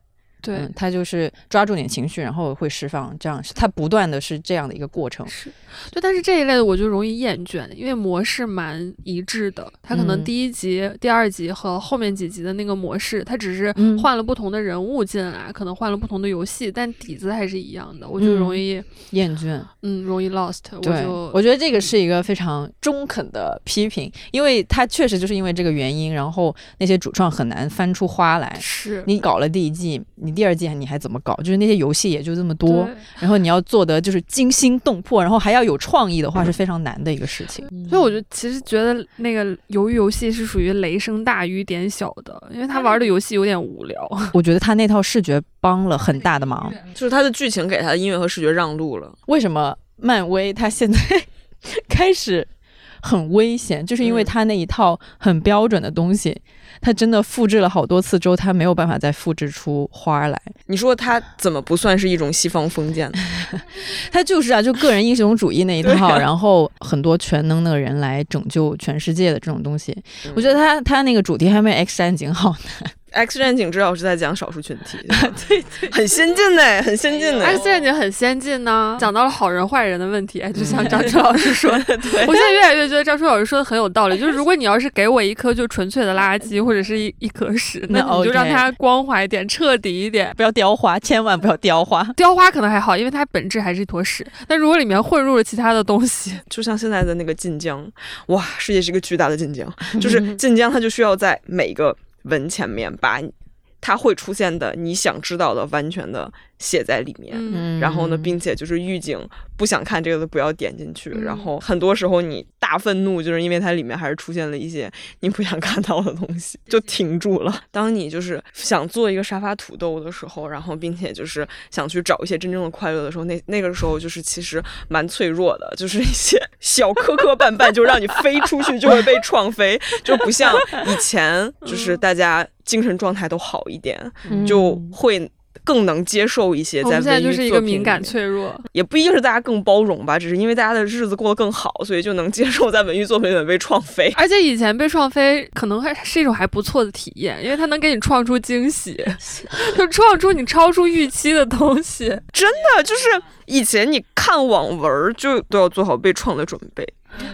对，他就是抓住点情绪，然后会释放，这样他不断的是这样的一个过程。是，对，但是这一类的我就容易厌倦，因为模式蛮一致的。他可能第一集、第二集和后面几集的那个模式，他只是换了不同的人物进来，可能换了不同的游戏，但底子还是一样的，我就容易厌倦，嗯，容易 lost。对，我觉得这个是一个非常中肯的批评，因为他确实就是因为这个原因，然后那些主创很难翻出花来。是你搞了第一季，你。第二季你还怎么搞？就是那些游戏也就这么多，然后你要做的就是惊心动魄，然后还要有创意的话，是非常难的一个事情。所以我就其实觉得那个鱿鱼游戏是属于雷声大雨点小的，因为他玩的游戏有点无聊。*laughs* 我觉得他那套视觉帮了很大的忙，就是他的剧情给他的音乐和视觉让路了。为什么漫威他现在 *laughs* 开始？很危险，就是因为他那一套很标准的东西，他真的复制了好多次之后，他没有办法再复制出花来。你说他怎么不算是一种西方封建？*laughs* 他就是啊，就个人英雄主义那一套，*laughs* 然后很多全能的人来拯救全世界的这种东西。我觉得他他那个主题还没 X 战警好呢。X 战警至少是在讲少数群体，*laughs* 对对，很先进呢，很先进呢。X 战警很先进呢，讲到了好人坏人的问题，哎就像张初老师说的，*laughs* 对我现在越来越觉得张初老师说的很有道理。就是如果你要是给我一颗就纯粹的垃圾或者是一一颗屎，那你就让它光滑一点，彻底一点，不要雕花，千万不要雕花。雕花可能还好，因为它本质还是一坨屎。但如果里面混入了其他的东西，*laughs* 就像现在的那个晋江，哇，世界是一个巨大的晋江，就是晋江，它就需要在每个文前面把。它会出现的，你想知道的，完全的写在里面。然后呢，并且就是预警，不想看这个的不要点进去。然后很多时候你大愤怒，就是因为它里面还是出现了一些你不想看到的东西，就停住了。当你就是想做一个沙发土豆的时候，然后并且就是想去找一些真正的快乐的时候，那那个时候就是其实蛮脆弱的，就是一些 *laughs* 小磕磕绊绊就让你飞出去就会被撞飞，就不像以前就是大家。精神状态都好一点，就会更能接受一些。在现在就是一个敏感脆弱，也不一定是大家更包容吧，只是因为大家的日子过得更好，所以就能接受在文艺作品里面被创飞。*laughs* 而且以前被创飞可能还是一种还不错的体验，因为它能给你创出惊喜，就 *laughs* 创出你超出预期的东西。真的就是以前你看网文就都要做好被创的准备。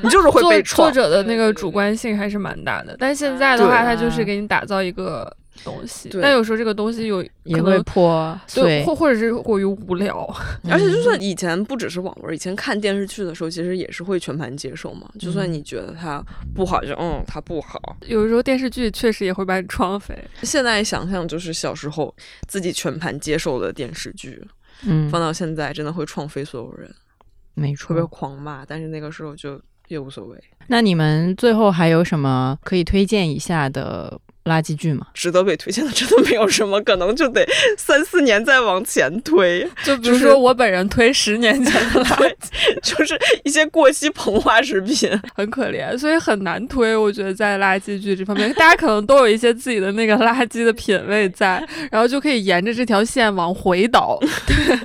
你就是会被作者的那个主观性还是蛮大的，但现在的话，他就是给你打造一个东西，但有时候这个东西有也会破碎，或或者是过于无聊。*laughs* 而且就算以前不只是网文，以前看电视剧的时候，其实也是会全盘接受嘛。就算你觉得它不好，就嗯，它不好。有时候电视剧确实也会把你撞飞。现在想想，就是小时候自己全盘接受的电视剧，嗯，放到现在真的会创飞所有人。没错，特别狂骂，但是那个时候就也无所谓。那你们最后还有什么可以推荐一下的垃圾剧吗？值得被推荐的真的没有什么，可能就得三四年再往前推。就比如说我本人推十年前的垃圾，就是一些过期膨化食品，*laughs* 很可怜，所以很难推。我觉得在垃圾剧这方面，大家可能都有一些自己的那个垃圾的品味在，然后就可以沿着这条线往回倒。*laughs*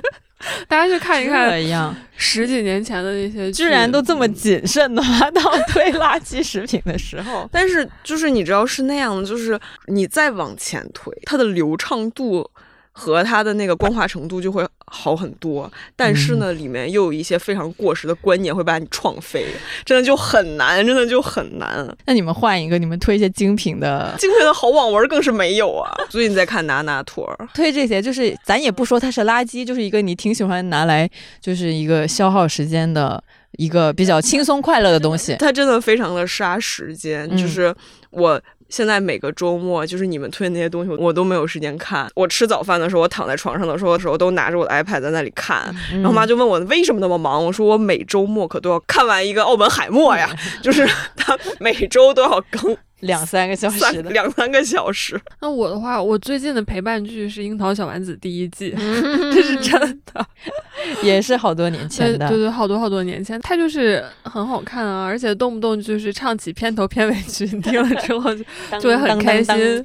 *laughs* *laughs* 大家去看一看，一样十几年前的那些，居然都这么谨慎的话，到推垃圾食品的时候，但是就是你知道是那样的，就是你再往前推，它的流畅度。和它的那个光滑程度就会好很多，但是呢，里面又有一些非常过时的观念会把你撞飞，真的就很难，真的就很难。那你们换一个，你们推一些精品的，精品的好网文更是没有啊。最近在看拿拿托儿，推这些就是咱也不说它是垃圾，就是一个你挺喜欢拿来就是一个消耗时间的一个比较轻松快乐的东西。它真的非常的杀时间，就是我。现在每个周末，就是你们推的那些东西，我都没有时间看。我吃早饭的时候，我躺在床上的时候的时候，都拿着我的 iPad 在那里看。然后妈就问我为什么那么忙，我说我每周末可都要看完一个奥本海默呀，就是 *laughs* 他每周都要更。两三个小时的，两三个小时。那我的话，我最近的陪伴剧是《樱桃小丸子》第一季，*laughs* 这是真的，*laughs* 也是好多年前的，对对，好多好多年前。它就是很好看啊，而且动不动就是唱起片头片尾曲，你听了之后就就会很开心。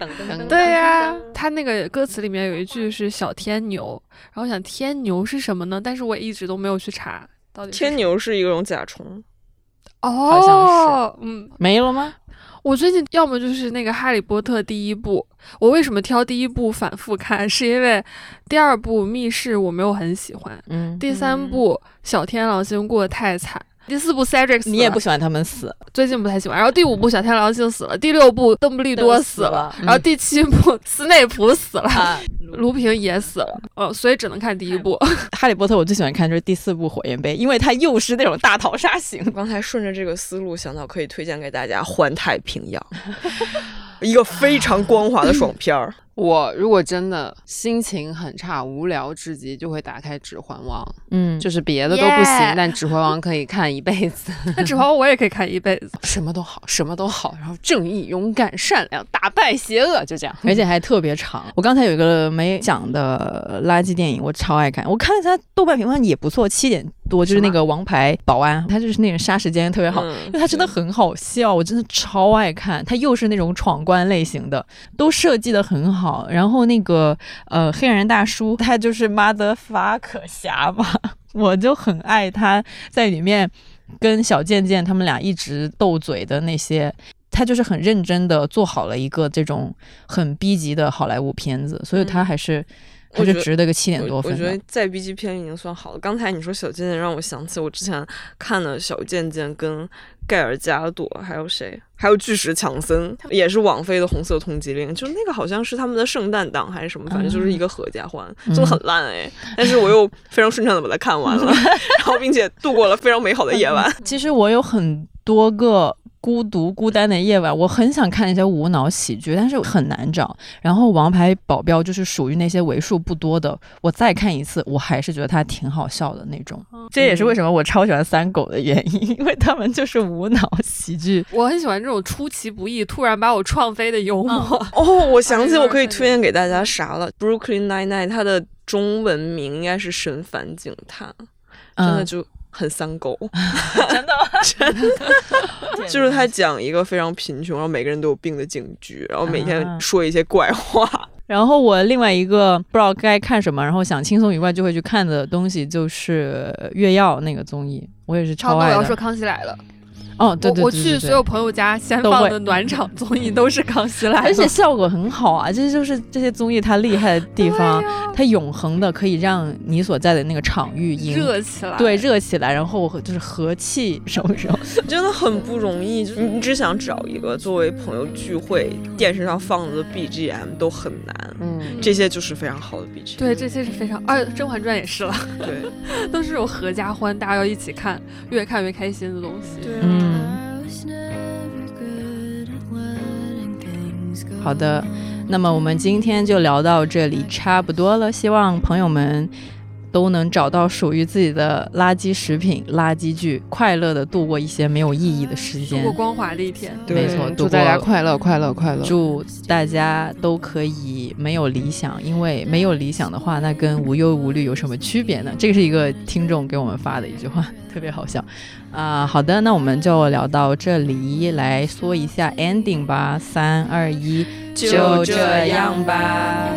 对呀，它那个歌词里面有一句是“小天牛”，然后想天牛是什么呢？但是我一直都没有去查到底。天牛是一种甲虫，哦，好像是，嗯，没了吗？我最近要么就是那个《哈利波特》第一部，我为什么挑第一部反复看？*laughs* 是因为第二部《密室》我没有很喜欢，嗯，第三部《小天狼星》过得太惨。第四部 Cedric 你也不喜欢他们死，最近不太喜欢。然后第五部小天狼星死了，第六部邓布利多死了，然后第七部斯内普死了，卢平也死了。哦，所以只能看第一部。哈利波特我最喜欢看就是第四部火焰杯，因为它又是那种大逃杀型。刚才顺着这个思路想到可以推荐给大家《环太平洋》，*laughs* 一个非常光滑的爽片儿。我如果真的心情很差、无聊至极，就会打开《指环王》。嗯，就是别的都不行，但《指环王》可以看一辈子。那《指环王》我也可以看一辈子，什么都好，什么都好。然后正义、勇敢、善良，打败邪恶，就这样。而且还特别长。我刚才有一个没讲的垃圾电影，我超爱看。我看了下豆瓣评分也不错，七点多，就是那个《王牌保安》，他就是那种杀时间特别好，因为他真的很好笑，我真的超爱看。他又是那种闯关类型的，都设计的很好。然后那个呃黑人大叔，他就是妈的发可侠吧，我就很爱他在里面跟小贱贱他们俩一直斗嘴的那些，他就是很认真的做好了一个这种很逼急的好莱坞片子，所以他还是。我就值得个七点多分。我觉得在 B 级片已经算好了。刚才你说小贱贱，让我想起我之前看的小贱贱跟盖尔加朵，还有谁？还有巨石强森，也是网飞的《红色通缉令》，就那个好像是他们的圣诞档还是什么，反正就是一个合家欢，就很烂哎。*laughs* 但是我又非常顺畅的把它看完了，*laughs* 然后并且度过了非常美好的夜晚。其实我有很多个。孤独孤单的夜晚，我很想看一些无脑喜剧，但是很难找。然后《王牌保镖》就是属于那些为数不多的，我再看一次，我还是觉得它挺好笑的那种。这也是为什么我超喜欢三狗的原因，因为他们就是无脑喜剧。*laughs* 我很喜欢这种出其不意、突然把我撞飞的幽默。*laughs* 哦，我想起我可以推荐给大家啥了，《Brooklyn Nine-Nine》它的中文名应该是《神烦警探》，真的就。很三狗，*laughs* *laughs* 真的，真的，就是他讲一个非常贫穷，然后每个人都有病的警局，然后每天说一些怪话。*laughs* 然后我另外一个不知道该看什么，然后想轻松愉快就会去看的东西就是《月曜》那个综艺，我也是超爱的。我要说《康熙来了》。哦，对对对，我去所有朋友家先放的暖场综艺都是《康熙来了》，而且效果很好啊！这就是这些综艺它厉害的地方，它永恒的可以让你所在的那个场域热起来，对，热起来，然后就是和气生生，*laughs* 真的很不容易。就你只想找一个作为朋友聚会电视上放的 BGM 都很难，嗯，这些就是非常好的 BGM。对，这些是非常，啊，《甄嬛传》也是了，对，*laughs* 都是这种合家欢，大家要一起看，越看越开心的东西。对，嗯。好的，那么我们今天就聊到这里，差不多了。希望朋友们都能找到属于自己的垃圾食品、垃圾剧，快乐的度过一些没有意义的时间，度过光滑的一天。没错，祝大家快乐，快乐，快乐。祝大家都可以没有理想，因为没有理想的话，那跟无忧无虑有什么区别呢？这个是一个听众给我们发的一句话，*laughs* 特别好笑。啊，好的，那我们就聊到这里，来说一下 ending 吧，三二一，就这样吧。